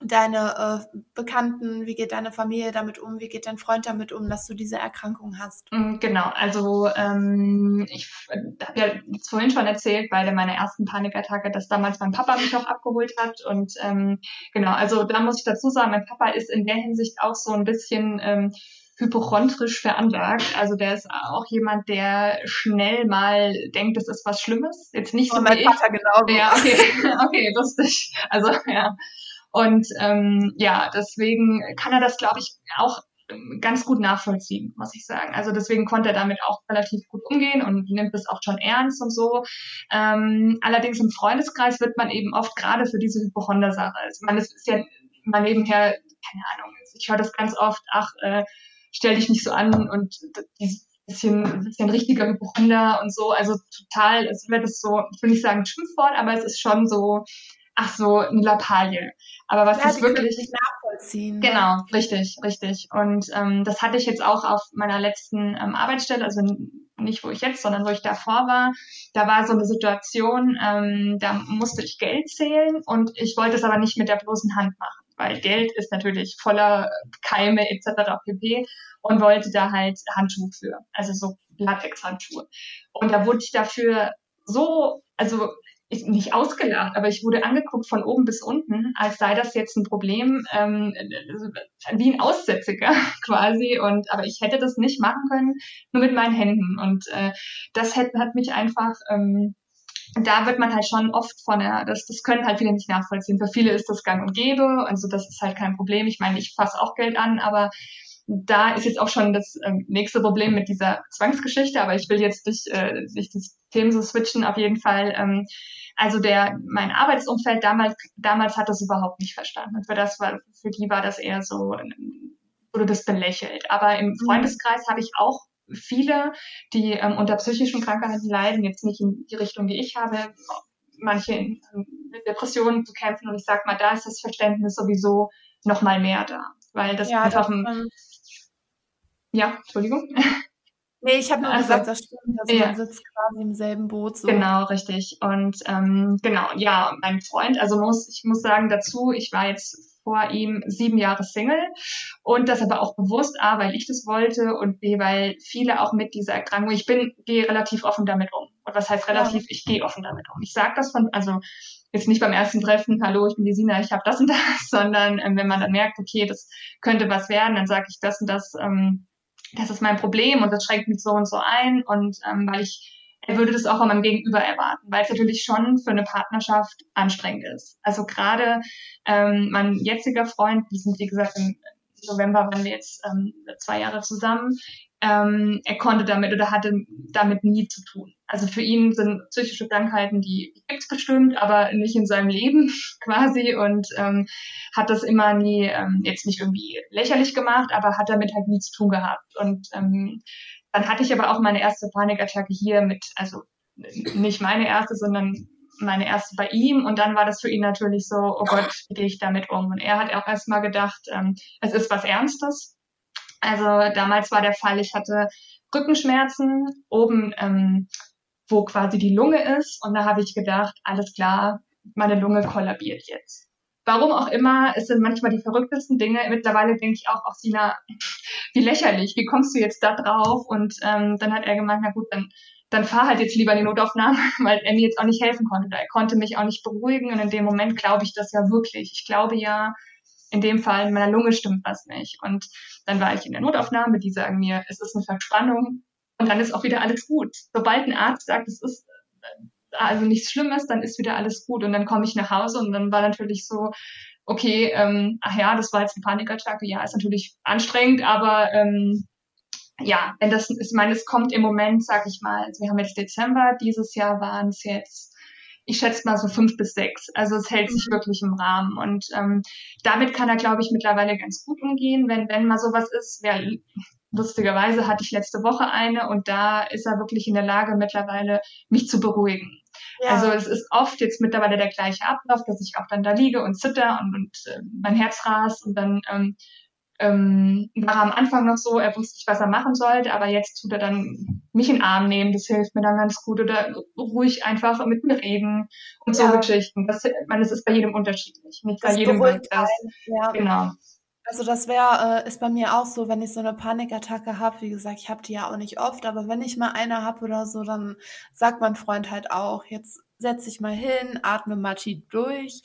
deine äh, Bekannten, wie geht deine Familie damit um, wie geht dein Freund damit um, dass du diese Erkrankung hast? Mm, genau, also ähm, ich habe ja vorhin schon erzählt bei meiner ersten Panikattacke, dass damals mein Papa mich auch abgeholt hat und ähm, genau, also da muss ich dazu sagen, mein Papa ist in der Hinsicht auch so ein bisschen ähm, hypochondrisch veranlagt. Also der ist auch jemand, der schnell mal denkt, es ist was Schlimmes. Jetzt nicht so mein wie Vater ich. genau. Ja, okay, okay, lustig. Also ja, und ähm, ja, deswegen kann er das, glaube ich, auch ganz gut nachvollziehen, muss ich sagen. Also deswegen konnte er damit auch relativ gut umgehen und nimmt es auch schon ernst und so. Ähm, allerdings im Freundeskreis wird man eben oft gerade für diese Hypochonder-Sache, also man ist, ist ja mal nebenher, keine Ahnung, ich höre das ganz oft, ach, äh, stell dich nicht so an und dieses bisschen, bisschen richtiger Hypochonder und so, also total, es wird es so, ich will nicht sagen Schimpfwort, aber es ist schon so, ach so, eine Lappalie. Aber was ja, ist wirklich nicht nachvollziehen. Ne? Genau, ne? richtig, richtig. Und ähm, das hatte ich jetzt auch auf meiner letzten ähm, Arbeitsstelle, also nicht wo ich jetzt, sondern wo ich davor war. Da war so eine Situation, ähm, da musste ich Geld zählen und ich wollte es aber nicht mit der bloßen Hand machen, weil Geld ist natürlich voller Keime etc. pp. und wollte da halt Handschuhe für, also so Latex-Handschuhe. Und da wurde ich dafür so, also ich, nicht ausgelacht, aber ich wurde angeguckt von oben bis unten, als sei das jetzt ein Problem, ähm, wie ein Aussätziger quasi. Und aber ich hätte das nicht machen können, nur mit meinen Händen. Und äh, das hat, hat mich einfach ähm, da wird man halt schon oft von der, das, das können halt viele nicht nachvollziehen. Für viele ist das gang und gäbe, also das ist halt kein Problem. Ich meine, ich fasse auch Geld an, aber da ist jetzt auch schon das ähm, nächste Problem mit dieser Zwangsgeschichte, aber ich will jetzt nicht, äh, nicht das Themen so switchen, auf jeden Fall. Ähm, also der, mein Arbeitsumfeld damals, damals hat das überhaupt nicht verstanden. für das war, für die war das eher so, wurde das belächelt. Aber im mhm. Freundeskreis habe ich auch viele, die ähm, unter psychischen Krankheiten leiden, jetzt nicht in die Richtung, die ich habe, manche in, mit Depressionen zu kämpfen. Und ich sag mal, da ist das Verständnis sowieso noch mal mehr da, weil das ja, einfach ein, ja, Entschuldigung. Nee, ich habe nur also, gesagt, das stimmt. Also ja. man sitzt quasi im selben Boot. So. Genau, richtig. Und ähm, genau, ja, mein Freund, also muss, ich muss sagen dazu, ich war jetzt vor ihm sieben Jahre Single und das aber auch bewusst, A, weil ich das wollte und B, weil viele auch mit dieser Erkrankung, ich bin, gehe relativ offen damit um. Und was heißt relativ? Ja. Ich gehe offen damit um. Ich sage das von, also jetzt nicht beim ersten Treffen, hallo, ich bin die Sina, ich habe das und das, sondern ähm, wenn man dann merkt, okay, das könnte was werden, dann sage ich das und das, ähm, das ist mein Problem und das schränkt mich so und so ein und ähm, weil ich er würde das auch an meinem Gegenüber erwarten, weil es natürlich schon für eine Partnerschaft anstrengend ist. Also gerade ähm, mein jetziger Freund, wir sind wie gesagt im November waren wir jetzt ähm, zwei Jahre zusammen, ähm, er konnte damit oder hatte damit nie zu tun. Also für ihn sind psychische Krankheiten, die gibt's bestimmt, aber nicht in seinem Leben quasi und ähm, hat das immer nie, ähm, jetzt nicht irgendwie lächerlich gemacht, aber hat damit halt nie zu tun gehabt. Und ähm, dann hatte ich aber auch meine erste Panikattacke hier mit, also nicht meine erste, sondern meine erste bei ihm und dann war das für ihn natürlich so, oh Gott, wie gehe ich damit um? Und er hat auch erstmal gedacht, ähm, es ist was Ernstes also damals war der Fall, ich hatte Rückenschmerzen oben, ähm, wo quasi die Lunge ist. Und da habe ich gedacht, alles klar, meine Lunge kollabiert jetzt. Warum auch immer, es sind manchmal die verrücktesten Dinge. Mittlerweile denke ich auch, auch Sina, wie lächerlich, wie kommst du jetzt da drauf? Und ähm, dann hat er gemeint, na gut, dann, dann fahr halt jetzt lieber in die Notaufnahme, weil er mir jetzt auch nicht helfen konnte. Er konnte mich auch nicht beruhigen und in dem Moment glaube ich das ja wirklich. Ich glaube ja, in dem Fall in meiner Lunge stimmt was nicht. Und dann war ich in der Notaufnahme, die sagen mir, es ist eine Verspannung und dann ist auch wieder alles gut. Sobald ein Arzt sagt, es ist äh, also nichts Schlimmes, dann ist wieder alles gut. Und dann komme ich nach Hause und dann war natürlich so, okay, ähm, ach ja, das war jetzt eine Panikattacke, ja, ist natürlich anstrengend, aber ähm, ja, wenn das ist, ich meine, es kommt im Moment, sag ich mal, also wir haben jetzt Dezember, dieses Jahr waren es jetzt ich schätze mal so fünf bis sechs. Also es hält sich mhm. wirklich im Rahmen. Und ähm, damit kann er, glaube ich, mittlerweile ganz gut umgehen, wenn, wenn mal sowas ist. Ja, lustigerweise hatte ich letzte Woche eine und da ist er wirklich in der Lage, mittlerweile mich zu beruhigen. Ja. Also es ist oft jetzt mittlerweile der gleiche Ablauf, dass ich auch dann da liege und zitter und, und äh, mein Herz rast und dann ähm, ähm, war am Anfang noch so, er wusste nicht, was er machen sollte, aber jetzt tut er dann mich in den Arm nehmen, das hilft mir dann ganz gut oder ruhig einfach mit mir reden und ja. so Geschichten. Das, man, das ist bei jedem unterschiedlich. Nicht das bei jedem wirkt das. Ja. Genau. Also das wäre, äh, ist bei mir auch so, wenn ich so eine Panikattacke habe, wie gesagt, ich habe die ja auch nicht oft, aber wenn ich mal eine habe oder so, dann sagt mein Freund halt auch, jetzt setz dich mal hin, atme mal tief durch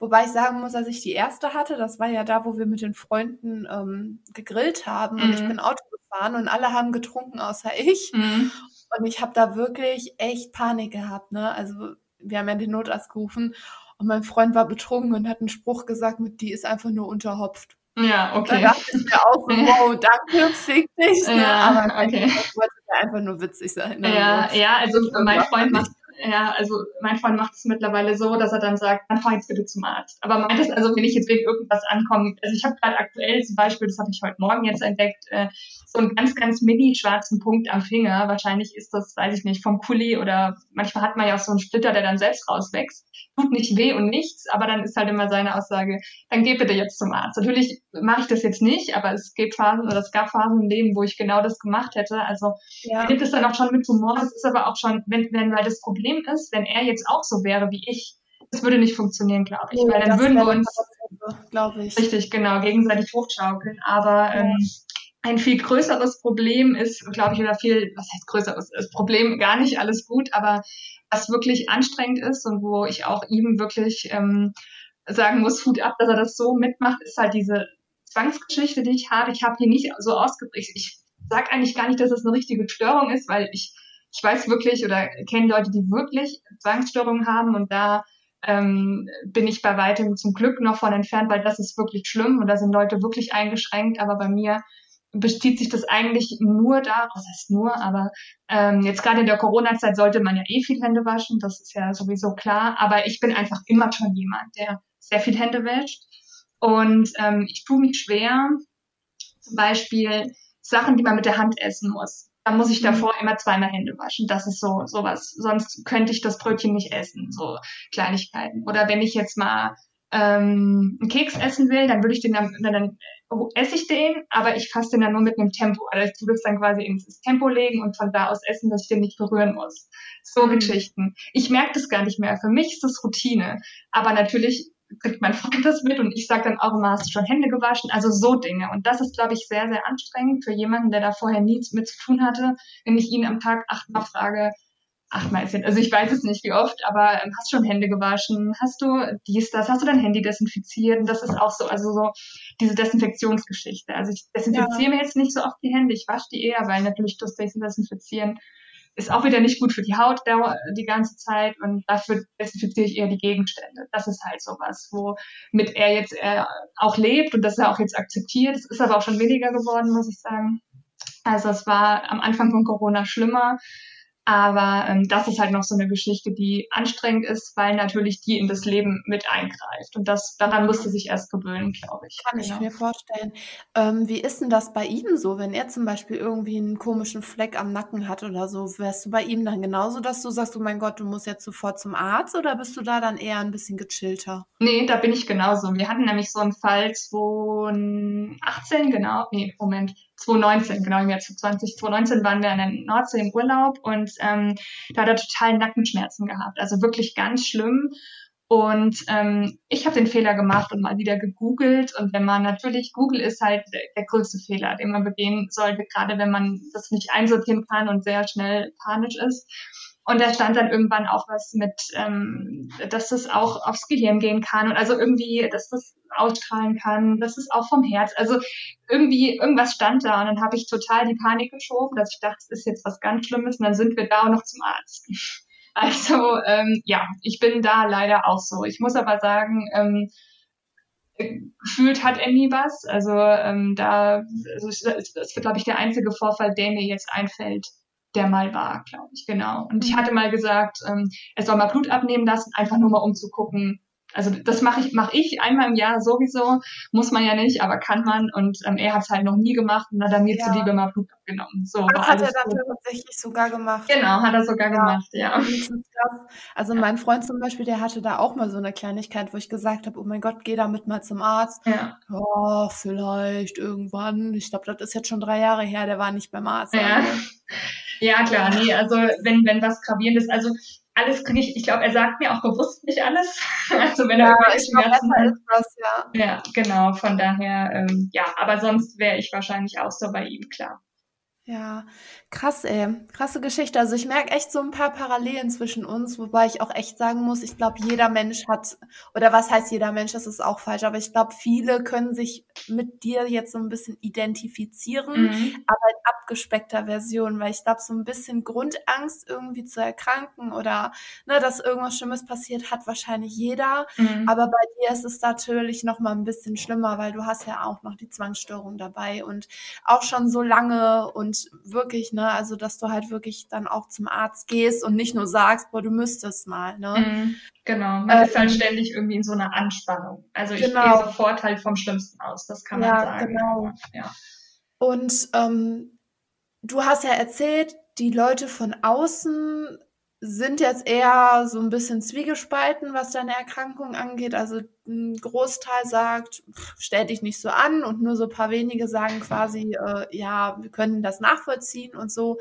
Wobei ich sagen muss, als ich die erste hatte, das war ja da, wo wir mit den Freunden ähm, gegrillt haben mhm. und ich mhm. bin Auto gefahren und alle haben getrunken außer ich. Mhm. Und ich habe da wirklich echt Panik gehabt. Ne? Also wir haben ja den Notarzt gerufen und mein Freund war betrunken und hat einen Spruch gesagt mit, die ist einfach nur unterhopft. Ja, okay. Da dachte ich mir auch so, wow, danke, fick dich. Ne? Ja, Aber okay. ich wollte einfach nur witzig sein. Ne? Ja, ja, also mein Freund macht ja, also mein Freund macht es mittlerweile so, dass er dann sagt, dann fahr jetzt bitte zum Arzt. Aber meint es also, wenn ich jetzt wegen irgendwas ankomme, also ich habe gerade aktuell zum Beispiel, das habe ich heute Morgen jetzt entdeckt, äh, so einen ganz, ganz mini schwarzen Punkt am Finger. Wahrscheinlich ist das, weiß ich nicht, vom Kuli oder manchmal hat man ja auch so einen Splitter, der dann selbst rauswächst. Tut nicht weh und nichts, aber dann ist halt immer seine Aussage, dann geh bitte jetzt zum Arzt. Natürlich mache ich das jetzt nicht, aber es gibt Phasen oder es gab Phasen im Leben, wo ich genau das gemacht hätte. Also ja. ich es dann auch schon mit Humor. Das ist aber auch schon, wenn, wenn weil das Problem Problem ist, wenn er jetzt auch so wäre wie ich, das würde nicht funktionieren, glaube ich. Nee, weil dann würden wir uns, glaube ich. Richtig, genau, gegenseitig hochschaukeln. Aber ja. ähm, ein viel größeres Problem ist, glaube ich, oder viel, was heißt größeres ist, Problem gar nicht alles gut, aber was wirklich anstrengend ist und wo ich auch ihm wirklich ähm, sagen muss, Hut ab, dass er das so mitmacht, ist halt diese Zwangsgeschichte, die ich habe. Ich habe die nicht so ausgeprägt. Ich sage eigentlich gar nicht, dass es das eine richtige Störung ist, weil ich ich weiß wirklich oder kenne Leute, die wirklich Zwangsstörungen haben und da ähm, bin ich bei weitem zum Glück noch von entfernt, weil das ist wirklich schlimm und da sind Leute wirklich eingeschränkt. Aber bei mir bezieht sich das eigentlich nur da, was heißt nur, aber ähm, jetzt gerade in der Corona-Zeit sollte man ja eh viel Hände waschen, das ist ja sowieso klar. Aber ich bin einfach immer schon jemand, der sehr viel Hände wäscht. Und ähm, ich tue mich schwer, zum Beispiel Sachen, die man mit der Hand essen muss dann muss ich davor mhm. immer zweimal Hände waschen. Das ist so sowas. Sonst könnte ich das Brötchen nicht essen, so Kleinigkeiten. Oder wenn ich jetzt mal ähm, einen Keks essen will, dann würde ich den dann, dann oh, esse ich den, aber ich fasse den dann nur mit einem Tempo. Also ich würde es dann quasi ins Tempo legen und von da aus essen, dass ich den nicht berühren muss. So mhm. Geschichten. Ich merke das gar nicht mehr. Für mich ist das Routine. Aber natürlich kriegt mein Freund das mit und ich sage dann auch immer, hast du schon Hände gewaschen? Also so Dinge. Und das ist, glaube ich, sehr, sehr anstrengend für jemanden, der da vorher nichts mit zu tun hatte, wenn ich ihn am Tag achtmal frage, achtmal ist also ich weiß es nicht wie oft, aber ähm, hast schon Hände gewaschen, hast du dies, das, hast du dein Handy desinfiziert und das ist auch so, also so diese Desinfektionsgeschichte. Also ich desinfiziere ja. mir jetzt nicht so oft die Hände, ich wasche die eher, weil natürlich das Desinfizieren ist auch wieder nicht gut für die Haut die ganze Zeit und dafür desinfiziere ich eher die Gegenstände. Das ist halt sowas, womit er jetzt äh, auch lebt und das er auch jetzt akzeptiert. Es ist aber auch schon weniger geworden, muss ich sagen. Also es war am Anfang von Corona schlimmer. Aber ähm, das ist halt noch so eine Geschichte, die anstrengend ist, weil natürlich die in das Leben mit eingreift. Und das daran musste sich erst gewöhnen, glaube ich. Kann genau. ich mir vorstellen. Ähm, wie ist denn das bei ihm so, wenn er zum Beispiel irgendwie einen komischen Fleck am Nacken hat oder so? Wärst du bei ihm dann genauso, dass du sagst, oh mein Gott, du musst jetzt sofort zum Arzt oder bist du da dann eher ein bisschen gechillter? Nee, da bin ich genauso. Wir hatten nämlich so einen Fall 2018, genau, nee, Moment, 2019, genau im Jahr 2020, 2019 waren wir in der Nordsee im Urlaub und ähm, da hat er total Nackenschmerzen gehabt, also wirklich ganz schlimm. Und ähm, ich habe den Fehler gemacht und mal wieder gegoogelt. Und wenn man natürlich, Google ist halt der größte Fehler, den man begehen sollte, gerade wenn man das nicht einsortieren kann und sehr schnell panisch ist. Und da stand dann irgendwann auch was mit, ähm, dass das auch aufs Gehirn gehen kann und also irgendwie, dass das ausstrahlen kann, dass es auch vom Herz, also irgendwie irgendwas stand da und dann habe ich total die Panik geschoben, dass ich dachte, es ist jetzt was ganz Schlimmes und dann sind wir da auch noch zum Arzt. Also ähm, ja, ich bin da leider auch so. Ich muss aber sagen, ähm, gefühlt hat er nie was. Also ähm, da, also, das wird, glaube ich, der einzige Vorfall, der mir jetzt einfällt, der mal war, glaube ich, genau. Und ich mhm. hatte mal gesagt, ähm, er soll mal Blut abnehmen lassen, einfach nur mal um zu gucken, also das mache ich, mache ich einmal im Jahr sowieso, muss man ja nicht, aber kann man. Und ähm, er hat es halt noch nie gemacht und hat dann mir ja. zuliebe mal Blut abgenommen. So, das hat er dann gut. tatsächlich sogar gemacht. Genau, hat er sogar ja. gemacht, ja. Also mein Freund zum Beispiel, der hatte da auch mal so eine Kleinigkeit, wo ich gesagt habe, oh mein Gott, geh damit mal zum Arzt. Ja. Oh, vielleicht irgendwann. Ich glaube, das ist jetzt schon drei Jahre her, der war nicht beim Arzt. Ja. Also. Ja, klar, nee, also wenn, wenn was gravierendes, also alles kriege ich, ich glaube, er sagt mir auch bewusst nicht alles. also wenn ja, er irgendwelche Schmerzen hat. Was, ja. ja, genau, von daher, ähm, ja, aber sonst wäre ich wahrscheinlich auch so bei ihm, klar. Ja, krass, ey. Krasse Geschichte. Also ich merke echt so ein paar Parallelen zwischen uns, wobei ich auch echt sagen muss, ich glaube, jeder Mensch hat, oder was heißt jeder Mensch, das ist auch falsch, aber ich glaube, viele können sich mit dir jetzt so ein bisschen identifizieren, mhm. aber in abgespeckter Version, weil ich glaube, so ein bisschen Grundangst irgendwie zu erkranken oder ne, dass irgendwas Schlimmes passiert, hat wahrscheinlich jeder. Mhm. Aber bei dir ist es natürlich noch mal ein bisschen schlimmer, weil du hast ja auch noch die Zwangsstörung dabei und auch schon so lange und wirklich, ne, also dass du halt wirklich dann auch zum Arzt gehst und nicht nur sagst, boah, du müsstest mal, ne? Mhm, genau, man ähm, ist halt ständig irgendwie in so einer Anspannung. Also ich genau. gehe sofort halt vom Schlimmsten aus, das kann man ja, sagen. Genau. Ja. Und ähm, du hast ja erzählt, die Leute von außen sind jetzt eher so ein bisschen zwiegespalten, was deine Erkrankung angeht. Also ein Großteil sagt, stell dich nicht so an und nur so ein paar wenige sagen quasi, äh, ja, wir können das nachvollziehen und so.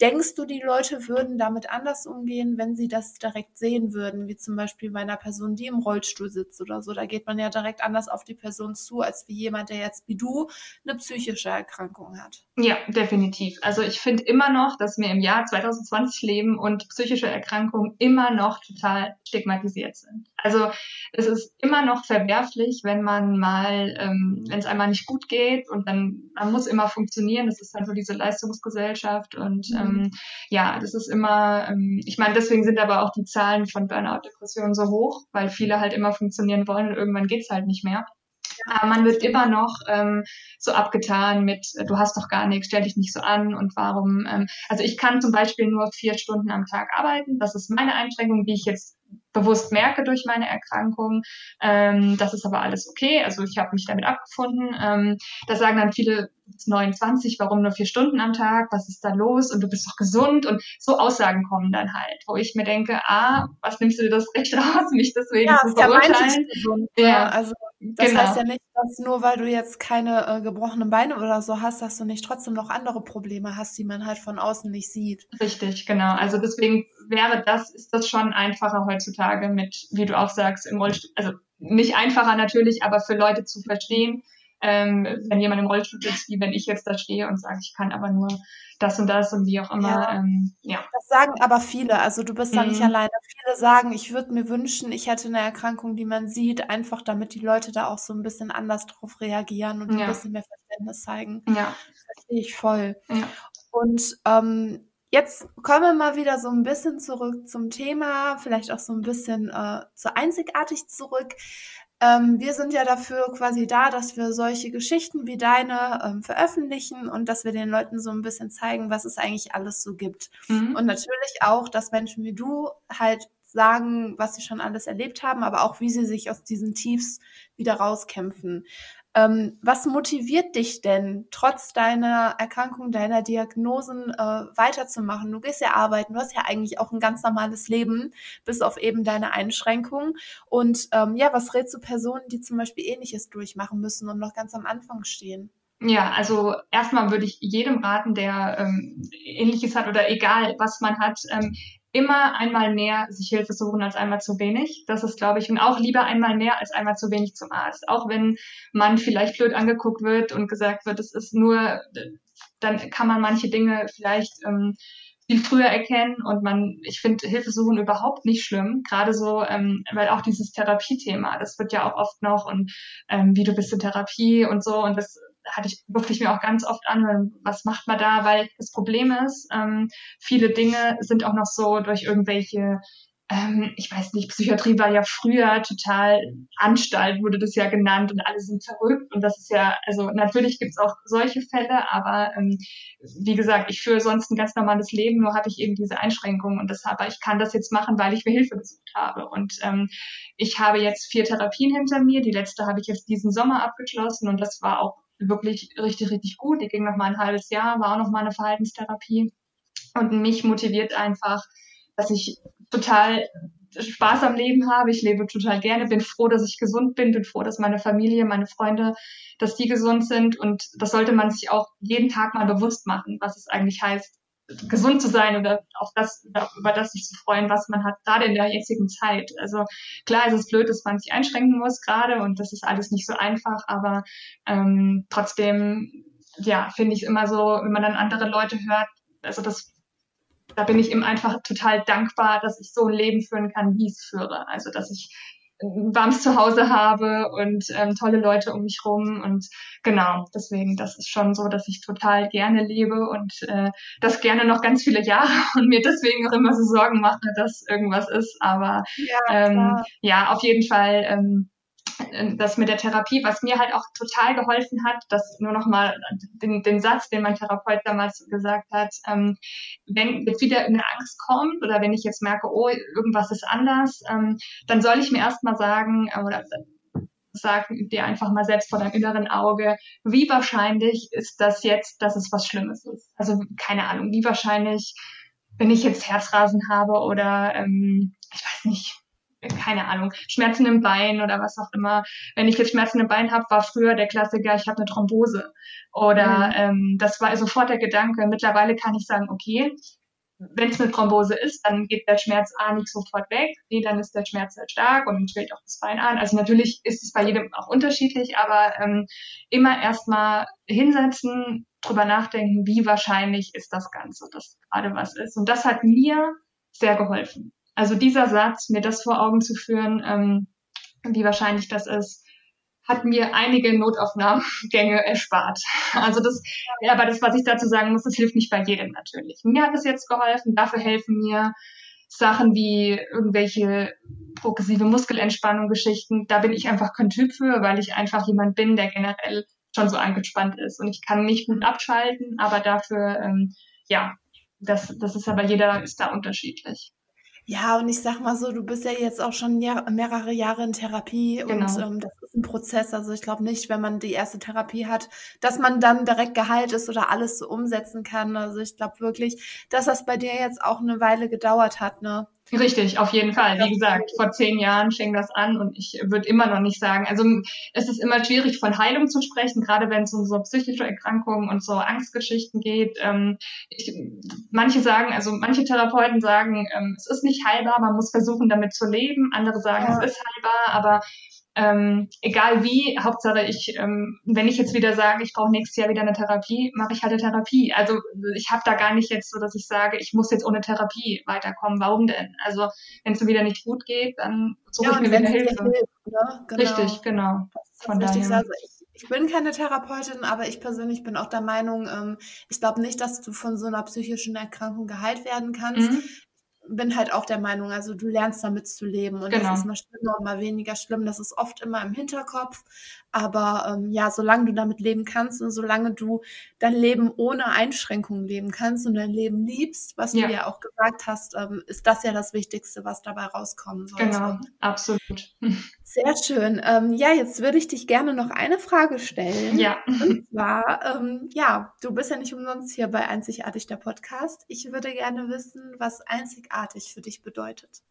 Denkst du, die Leute würden damit anders umgehen, wenn sie das direkt sehen würden, wie zum Beispiel bei einer Person, die im Rollstuhl sitzt oder so? Da geht man ja direkt anders auf die Person zu, als wie jemand, der jetzt wie du eine psychische Erkrankung hat. Ja, definitiv. Also ich finde immer noch, dass wir im Jahr 2020 leben und psychische Erkrankungen immer noch total stigmatisiert sind. Also es ist immer noch verwerflich, wenn man mal, ähm, wenn es einmal nicht gut geht und dann man muss immer funktionieren. Das ist halt so diese Leistungsgesellschaft und mhm. Ähm, ja, das ist immer. Ähm, ich meine, deswegen sind aber auch die Zahlen von Burnout-Depressionen so hoch, weil viele halt immer funktionieren wollen und irgendwann geht's halt nicht mehr. Aber man wird immer noch ähm, so abgetan mit, äh, du hast doch gar nichts, stell dich nicht so an und warum. Ähm, also ich kann zum Beispiel nur vier Stunden am Tag arbeiten. Das ist meine Einschränkung, die ich jetzt bewusst merke durch meine Erkrankung. Ähm, das ist aber alles okay. Also ich habe mich damit abgefunden. Ähm, da sagen dann viele 29, warum nur vier Stunden am Tag? Was ist da los? Und du bist doch gesund. Und so Aussagen kommen dann halt, wo ich mir denke, ah, was nimmst du dir das Recht raus, mich deswegen ja, zu verurteilen? Ja, ja, also das genau. heißt ja nicht, dass nur weil du jetzt keine äh, gebrochenen Beine oder so hast, dass du nicht trotzdem noch andere Probleme hast, die man halt von außen nicht sieht. Richtig, genau. Also deswegen wäre das, ist das schon einfacher heutzutage mit, wie du auch sagst, im Rollstuhl, also nicht einfacher natürlich, aber für Leute zu verstehen, ähm, wenn jemand im Rollstuhl sitzt, wie wenn ich jetzt da stehe und sage, ich kann aber nur das und das und wie auch immer. Ja. Ähm, ja. Das sagen aber viele. Also du bist da mhm. nicht alleine. Viele sagen, ich würde mir wünschen, ich hätte eine Erkrankung, die man sieht, einfach damit die Leute da auch so ein bisschen anders drauf reagieren und ja. ein bisschen mehr Verständnis zeigen. Ja. Das verstehe ich voll. Ja. Und ähm, Jetzt kommen wir mal wieder so ein bisschen zurück zum Thema, vielleicht auch so ein bisschen äh, zu einzigartig zurück. Ähm, wir sind ja dafür quasi da, dass wir solche Geschichten wie deine ähm, veröffentlichen und dass wir den Leuten so ein bisschen zeigen, was es eigentlich alles so gibt. Mhm. Und natürlich auch, dass Menschen wie du halt sagen, was sie schon alles erlebt haben, aber auch wie sie sich aus diesen Tiefs wieder rauskämpfen. Ähm, was motiviert dich denn, trotz deiner Erkrankung, deiner Diagnosen äh, weiterzumachen? Du gehst ja arbeiten, du hast ja eigentlich auch ein ganz normales Leben, bis auf eben deine Einschränkungen. Und ähm, ja, was rätst du Personen, die zum Beispiel Ähnliches durchmachen müssen und noch ganz am Anfang stehen? Ja, also erstmal würde ich jedem raten, der ähm, Ähnliches hat oder egal, was man hat, ähm, immer einmal mehr sich Hilfe suchen als einmal zu wenig. Das ist, glaube ich, und auch lieber einmal mehr als einmal zu wenig zum Arzt. Auch wenn man vielleicht blöd angeguckt wird und gesagt wird, es ist nur, dann kann man manche Dinge vielleicht ähm, viel früher erkennen und man, ich finde Hilfe suchen überhaupt nicht schlimm, gerade so, ähm, weil auch dieses Therapiethema, das wird ja auch oft noch und ähm, wie du bist in Therapie und so und das hatte ich, durfte ich mir auch ganz oft an, was macht man da, weil das Problem ist, ähm, viele Dinge sind auch noch so durch irgendwelche ähm, ich weiß nicht, Psychiatrie war ja früher total Anstalt, wurde das ja genannt und alle sind verrückt und das ist ja, also natürlich gibt's auch solche Fälle, aber ähm, wie gesagt, ich führe sonst ein ganz normales Leben, nur hatte ich eben diese Einschränkungen und deshalb, ich kann das jetzt machen, weil ich mir Hilfe gesucht habe und ähm, ich habe jetzt vier Therapien hinter mir, die letzte habe ich jetzt diesen Sommer abgeschlossen und das war auch wirklich richtig, richtig gut. Die ging noch mal ein halbes Jahr, war auch noch mal eine Verhaltenstherapie. Und mich motiviert einfach, dass ich total Spaß am Leben habe. Ich lebe total gerne, bin froh, dass ich gesund bin, bin froh, dass meine Familie, meine Freunde, dass die gesund sind. Und das sollte man sich auch jeden Tag mal bewusst machen, was es eigentlich heißt, gesund zu sein oder auf das, über das sich zu freuen, was man hat, gerade in der jetzigen Zeit. Also klar ist es blöd, dass man sich einschränken muss gerade und das ist alles nicht so einfach, aber ähm, trotzdem, ja, finde ich immer so, wenn man dann andere Leute hört, also das da bin ich ihm einfach total dankbar, dass ich so ein Leben führen kann, wie ich es führe. Also dass ich warmes Zuhause habe und ähm, tolle Leute um mich rum und genau, deswegen, das ist schon so, dass ich total gerne lebe und äh, das gerne noch ganz viele Jahre und mir deswegen auch immer so Sorgen mache, dass irgendwas ist, aber ja, ähm, ja auf jeden Fall ähm, äh, das mit der Therapie, was mir halt auch total geholfen hat, das nur noch mal den, den Satz, den mein Therapeut damals gesagt hat, ähm, wenn jetzt wieder eine Angst kommt oder wenn ich jetzt merke, oh, irgendwas ist anders, ähm, dann soll ich mir erstmal sagen, äh, oder sag dir einfach mal selbst vor deinem inneren Auge, wie wahrscheinlich ist das jetzt, dass es was Schlimmes ist? Also keine Ahnung, wie wahrscheinlich, wenn ich jetzt Herzrasen habe oder ähm, ich weiß nicht, keine Ahnung, Schmerzen im Bein oder was auch immer. Wenn ich jetzt Schmerzen im Bein habe, war früher der Klassiker, ich habe eine Thrombose. Oder mhm. ähm, das war sofort der Gedanke. Mittlerweile kann ich sagen, okay, wenn es eine Thrombose ist, dann geht der Schmerz A nicht sofort weg, B, dann ist der Schmerz halt stark und schwillt auch das Bein an. Also natürlich ist es bei jedem auch unterschiedlich, aber ähm, immer erstmal hinsetzen, drüber nachdenken, wie wahrscheinlich ist das Ganze, dass gerade was ist. Und das hat mir sehr geholfen. Also dieser Satz, mir das vor Augen zu führen, ähm, wie wahrscheinlich das ist, hat mir einige Notaufnahmegänge erspart. Also das, ja, aber das, was ich dazu sagen muss, das hilft nicht bei jedem natürlich. Mir hat es jetzt geholfen, dafür helfen mir Sachen wie irgendwelche progressive Muskelentspannung Geschichten. Da bin ich einfach kein Typ für, weil ich einfach jemand bin, der generell schon so angespannt ist. Und ich kann nicht gut abschalten, aber dafür, ähm, ja, das, das ist aber jeder ist da unterschiedlich. Ja, und ich sag mal so, du bist ja jetzt auch schon Jahr, mehrere Jahre in Therapie genau. und ähm, das ist ein Prozess. Also ich glaube nicht, wenn man die erste Therapie hat, dass man dann direkt geheilt ist oder alles so umsetzen kann. Also ich glaube wirklich, dass das bei dir jetzt auch eine Weile gedauert hat, ne? Richtig, auf jeden Fall. Wie gesagt, vor zehn Jahren fing das an und ich würde immer noch nicht sagen, also es ist immer schwierig von Heilung zu sprechen, gerade wenn es um so psychische Erkrankungen und so Angstgeschichten geht. Ähm, ich, manche sagen, also manche Therapeuten sagen, ähm, es ist nicht heilbar, man muss versuchen, damit zu leben. Andere sagen, ja. es ist heilbar, aber ähm, egal wie, Hauptsache ich, ähm, wenn ich jetzt wieder sage, ich brauche nächstes Jahr wieder eine Therapie, mache ich halt eine Therapie. Also ich habe da gar nicht jetzt so, dass ich sage, ich muss jetzt ohne Therapie weiterkommen. Warum denn? Also wenn es mir wieder nicht gut geht, dann suche ja, ich mir wieder Hilfe. Hilft, ne? genau. Richtig, genau. Von daher. Also ich, ich bin keine Therapeutin, aber ich persönlich bin auch der Meinung, ähm, ich glaube nicht, dass du von so einer psychischen Erkrankung geheilt werden kannst. Mhm bin halt auch der Meinung, also du lernst damit zu leben und genau. das ist mal schlimmer und mal weniger schlimm. Das ist oft immer im Hinterkopf. Aber ähm, ja, solange du damit leben kannst und solange du dein Leben ohne Einschränkungen leben kannst und dein Leben liebst, was ja. du ja auch gesagt hast, ähm, ist das ja das Wichtigste, was dabei rauskommen soll. Genau, absolut. Sehr schön. Ähm, ja, jetzt würde ich dich gerne noch eine Frage stellen. Ja. Und zwar, ähm, ja, du bist ja nicht umsonst hier bei Einzigartig der Podcast. Ich würde gerne wissen, was einzigartig für dich bedeutet.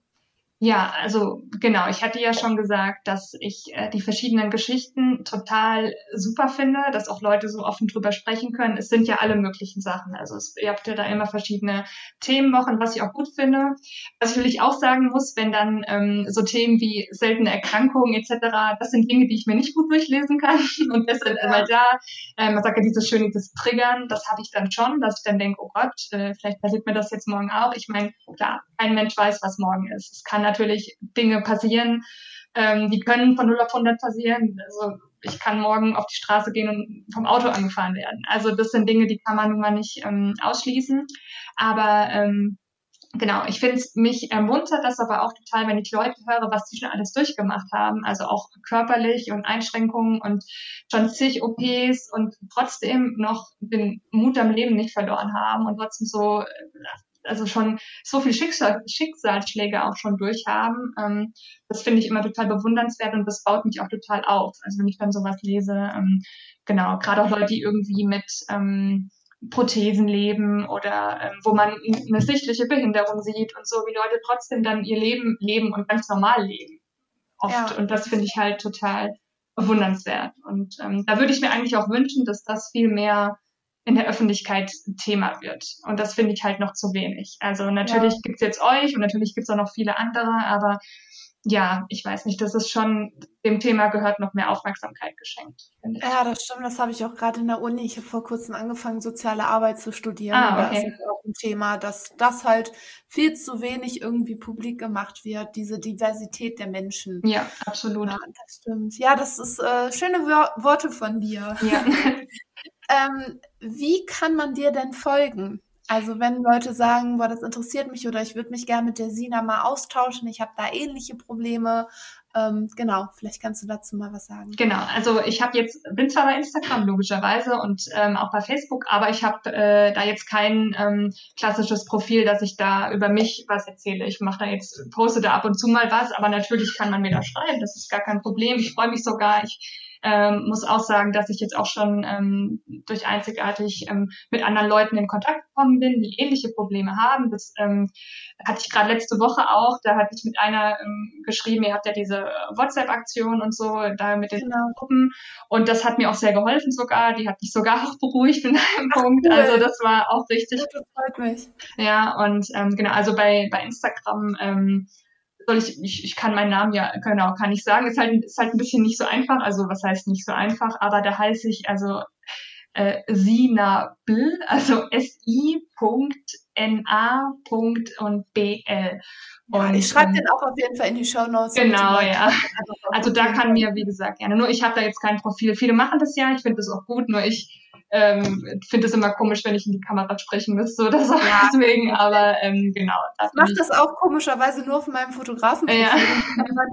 Ja, also genau, ich hatte ja schon gesagt, dass ich äh, die verschiedenen Geschichten total super finde, dass auch Leute so offen drüber sprechen können. Es sind ja alle möglichen Sachen. Also es, ihr habt ja da immer verschiedene Themenwochen, was ich auch gut finde. Was ich natürlich auch sagen muss, wenn dann ähm, so Themen wie seltene Erkrankungen etc., das sind Dinge, die ich mir nicht gut durchlesen kann. Und deshalb, ja. weil da, äh, man sagt ja dieses schöne, dieses Triggern, das habe ich dann schon, dass ich dann denke, oh Gott, äh, vielleicht passiert mir das jetzt morgen auch. Ich meine, klar, kein Mensch weiß, was morgen ist. Es kann natürlich Dinge passieren, ähm, die können von 0 auf 100 passieren. Also ich kann morgen auf die Straße gehen und vom Auto angefahren werden. Also das sind Dinge, die kann man nun mal nicht ähm, ausschließen. Aber ähm, genau, ich finde es, mich ermuntert das aber auch total, wenn ich Leute höre, was die schon alles durchgemacht haben, also auch körperlich und Einschränkungen und schon zig OPs und trotzdem noch den Mut am Leben nicht verloren haben und trotzdem so also schon so viel Schicksal, Schicksalsschläge auch schon durchhaben. Ähm, das finde ich immer total bewundernswert und das baut mich auch total auf. Also wenn ich dann sowas lese, ähm, genau, gerade auch Leute, die irgendwie mit ähm, Prothesen leben oder ähm, wo man eine sichtliche Behinderung sieht und so, wie Leute trotzdem dann ihr Leben leben und ganz normal leben. Oft. Ja. Und das finde ich halt total bewundernswert. Und ähm, da würde ich mir eigentlich auch wünschen, dass das viel mehr in der Öffentlichkeit Thema wird. Und das finde ich halt noch zu wenig. Also natürlich ja. gibt's jetzt euch und natürlich gibt's auch noch viele andere, aber ja, ich weiß nicht, das ist schon, dem Thema gehört noch mehr Aufmerksamkeit geschenkt. Ja, das stimmt, das habe ich auch gerade in der Uni. Ich habe vor kurzem angefangen, soziale Arbeit zu studieren. Ah, okay. Da ist auch ein Thema, dass das halt viel zu wenig irgendwie publik gemacht wird, diese Diversität der Menschen. Ja, absolut. Ja, das stimmt. Ja, das ist äh, schöne Worte von dir. Ja. Ähm, wie kann man dir denn folgen? Also wenn Leute sagen, boah, das interessiert mich oder ich würde mich gerne mit der Sina mal austauschen, ich habe da ähnliche Probleme. Ähm, genau, vielleicht kannst du dazu mal was sagen. Genau, also ich habe jetzt, bin zwar bei Instagram logischerweise und ähm, auch bei Facebook, aber ich habe äh, da jetzt kein ähm, klassisches Profil, dass ich da über mich was erzähle. Ich mache da jetzt, poste da ab und zu mal was, aber natürlich kann man mir da schreiben, das ist gar kein Problem. Ich freue mich sogar, ich ähm, muss auch sagen, dass ich jetzt auch schon ähm, durch einzigartig ähm, mit anderen Leuten in Kontakt gekommen bin, die ähnliche Probleme haben. Das ähm, hatte ich gerade letzte Woche auch. Da hatte ich mit einer ähm, geschrieben, ihr habt ja diese WhatsApp-Aktion und so, da mit den genau. Gruppen. Und das hat mir auch sehr geholfen sogar. Die hat mich sogar auch beruhigt in einem Ach, Punkt. Cool. Also das war auch richtig. Das freut mich. Ja, und ähm, genau, also bei, bei Instagram ähm, soll ich, ich, ich kann meinen Namen ja, genau, kann ich sagen. Ist halt, ist halt ein bisschen nicht so einfach. Also was heißt nicht so einfach, aber da heiße ich also äh, Sina Bl, also S-I.N-A. und B-L. Ja, ich schreibe ähm, den auch auf jeden Fall in die Show Notes. Genau, ja. Also da kann mir, wie gesagt, gerne. Nur ich habe da jetzt kein Profil. Viele machen das ja, ich finde das auch gut, nur ich ähm, finde es immer komisch, wenn ich in die Kamera sprechen müsste oder so. Ja. Deswegen, aber ähm, genau. Ich mache das auch komischerweise nur auf meinem Fotografenprofil. Ja.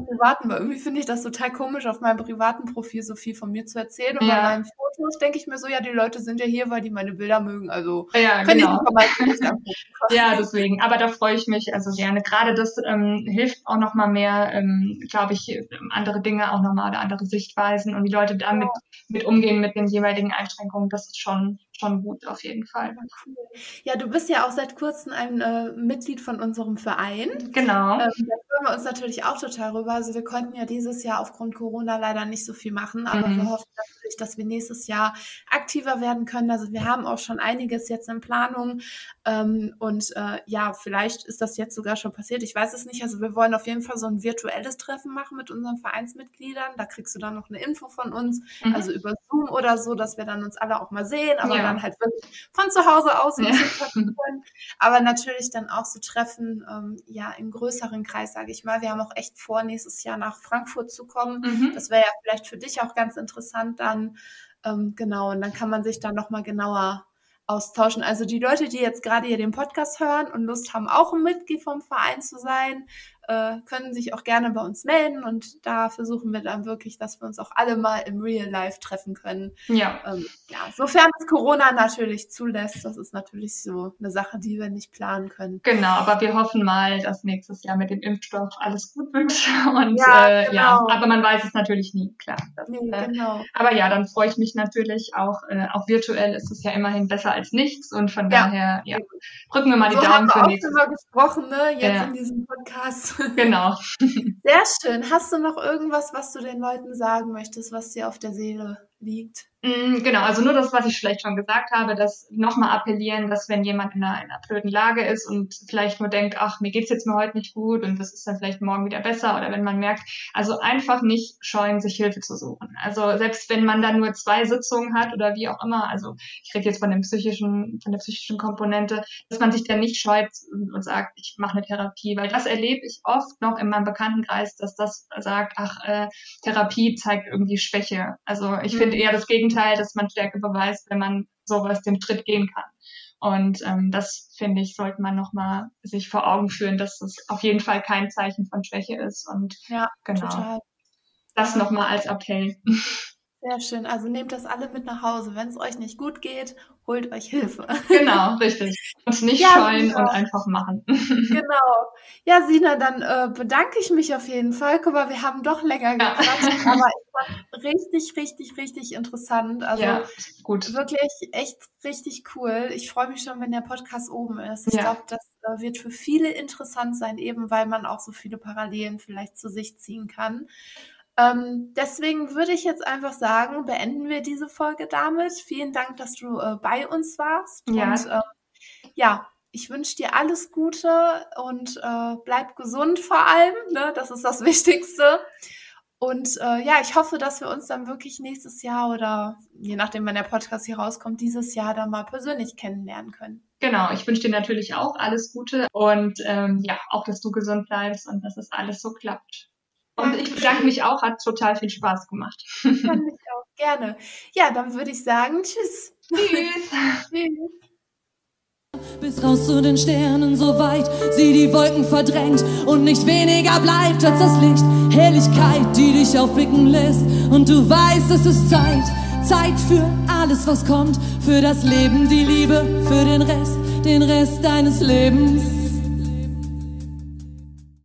privaten, weil irgendwie finde ich das total komisch, auf meinem privaten Profil so viel von mir zu erzählen. Und ja. bei meinen Fotos denke ich mir so, ja, die Leute sind ja hier, weil die meine Bilder mögen. Also ja, können genau. die Ja, deswegen. Aber da freue ich mich also gerne. Gerade das ähm, hilft auch nochmal mehr, ähm, glaube ich, andere Dinge auch nochmal oder andere Sichtweisen und wie Leute damit mit umgehen mit den jeweiligen Einschränkungen. Das schon, schon gut auf jeden Fall. Ja, du bist ja auch seit kurzem ein äh, Mitglied von unserem Verein. Genau. Ähm, da freuen wir uns natürlich auch total rüber. Also wir konnten ja dieses Jahr aufgrund Corona leider nicht so viel machen, aber mhm. wir hoffen natürlich, dass wir nächstes Jahr aktiver werden können. Also wir haben auch schon einiges jetzt in Planung. Ähm, und äh, ja, vielleicht ist das jetzt sogar schon passiert. Ich weiß es nicht. Also wir wollen auf jeden Fall so ein virtuelles Treffen machen mit unseren Vereinsmitgliedern. Da kriegst du dann noch eine Info von uns, mhm. also über Zoom oder so, dass wir dann uns alle auch mal sehen, aber ja. Dann halt wirklich von zu Hause aus ja. Aber natürlich dann auch so Treffen, ähm, ja, im größeren Kreis, sage ich mal. Wir haben auch echt vor, nächstes Jahr nach Frankfurt zu kommen. Mhm. Das wäre ja vielleicht für dich auch ganz interessant dann. Ähm, genau, und dann kann man sich dann nochmal genauer austauschen. Also die Leute, die jetzt gerade hier den Podcast hören und Lust haben, auch ein Mitglied vom Verein zu sein, äh, können sich auch gerne bei uns melden und da versuchen wir dann wirklich, dass wir uns auch alle mal im Real Life treffen können. Ja. Ähm, ja, sofern es Corona natürlich zulässt, das ist natürlich so eine Sache, die wir nicht planen können. Genau, aber wir hoffen mal, dass nächstes Jahr mit dem Impfstoff alles gut wird. Und ja, äh, genau. ja aber man weiß es natürlich nie, klar. Das, nee, äh, genau. Aber ja, dann freue ich mich natürlich auch, äh, auch virtuell ist es ja immerhin besser als nichts und von ja. daher, ja, drücken wir mal so die Daumen für nächstes Jahr. gesprochen, ne, jetzt in diesem Podcast. Genau. Sehr schön. Hast du noch irgendwas, was du den Leuten sagen möchtest, was dir auf der Seele liegt? Mm, genau, also nur das, was ich vielleicht schon gesagt habe, dass nochmal appellieren, dass wenn jemand in einer, in einer blöden Lage ist und vielleicht nur denkt, ach, mir geht's jetzt mal heute nicht gut und das ist dann vielleicht morgen wieder besser oder wenn man merkt, also einfach nicht scheuen, sich Hilfe zu suchen. Also selbst wenn man dann nur zwei Sitzungen hat oder wie auch immer, also ich rede jetzt von dem psychischen, von der psychischen Komponente, dass man sich dann nicht scheut und, und sagt, ich mache eine Therapie, weil das erlebe ich oft noch in meinem Bekanntenkreis, dass das sagt, ach, äh, Therapie zeigt irgendwie Schwäche. Also ich mhm. finde eher das Gegenteil Gegenteil, dass man Stärke beweist, wenn man sowas den Schritt gehen kann. Und ähm, das finde ich, sollte man nochmal sich vor Augen führen, dass das auf jeden Fall kein Zeichen von Schwäche ist. Und ja, genau. Total. Das nochmal als Appell. Sehr schön. Also nehmt das alle mit nach Hause. Wenn es euch nicht gut geht, holt euch Hilfe. Genau, richtig. Und nicht ja, scheuen genau. und einfach machen. Genau. Ja, Sina, dann äh, bedanke ich mich auf jeden Fall. Guck mal, wir haben doch länger ja. gequatscht, aber ich fand richtig, richtig, richtig interessant. Also ja, gut. wirklich echt richtig cool. Ich freue mich schon, wenn der Podcast oben ist. Ich ja. glaube, das äh, wird für viele interessant sein, eben weil man auch so viele Parallelen vielleicht zu sich ziehen kann. Ähm, deswegen würde ich jetzt einfach sagen, beenden wir diese Folge damit. Vielen Dank, dass du äh, bei uns warst. Ja. Und äh, ja, ich wünsche dir alles Gute und äh, bleib gesund vor allem. Ne? Das ist das Wichtigste. Und äh, ja, ich hoffe, dass wir uns dann wirklich nächstes Jahr oder je nachdem, wann der Podcast hier rauskommt, dieses Jahr dann mal persönlich kennenlernen können. Genau, ich wünsche dir natürlich auch alles Gute und ähm, ja, auch, dass du gesund bleibst und dass es alles so klappt. Und ich bedanke mich auch, hat total viel Spaß gemacht. Fand ich auch gerne. Ja, dann würde ich sagen, tschüss. Tschüss. tschüss. Bis raus zu den Sternen, so weit sie die Wolken verdrängt und nicht weniger bleibt als das Licht. Helligkeit, die dich aufblicken lässt und du weißt, es ist Zeit. Zeit für alles, was kommt, für das Leben, die Liebe, für den Rest, den Rest deines Lebens.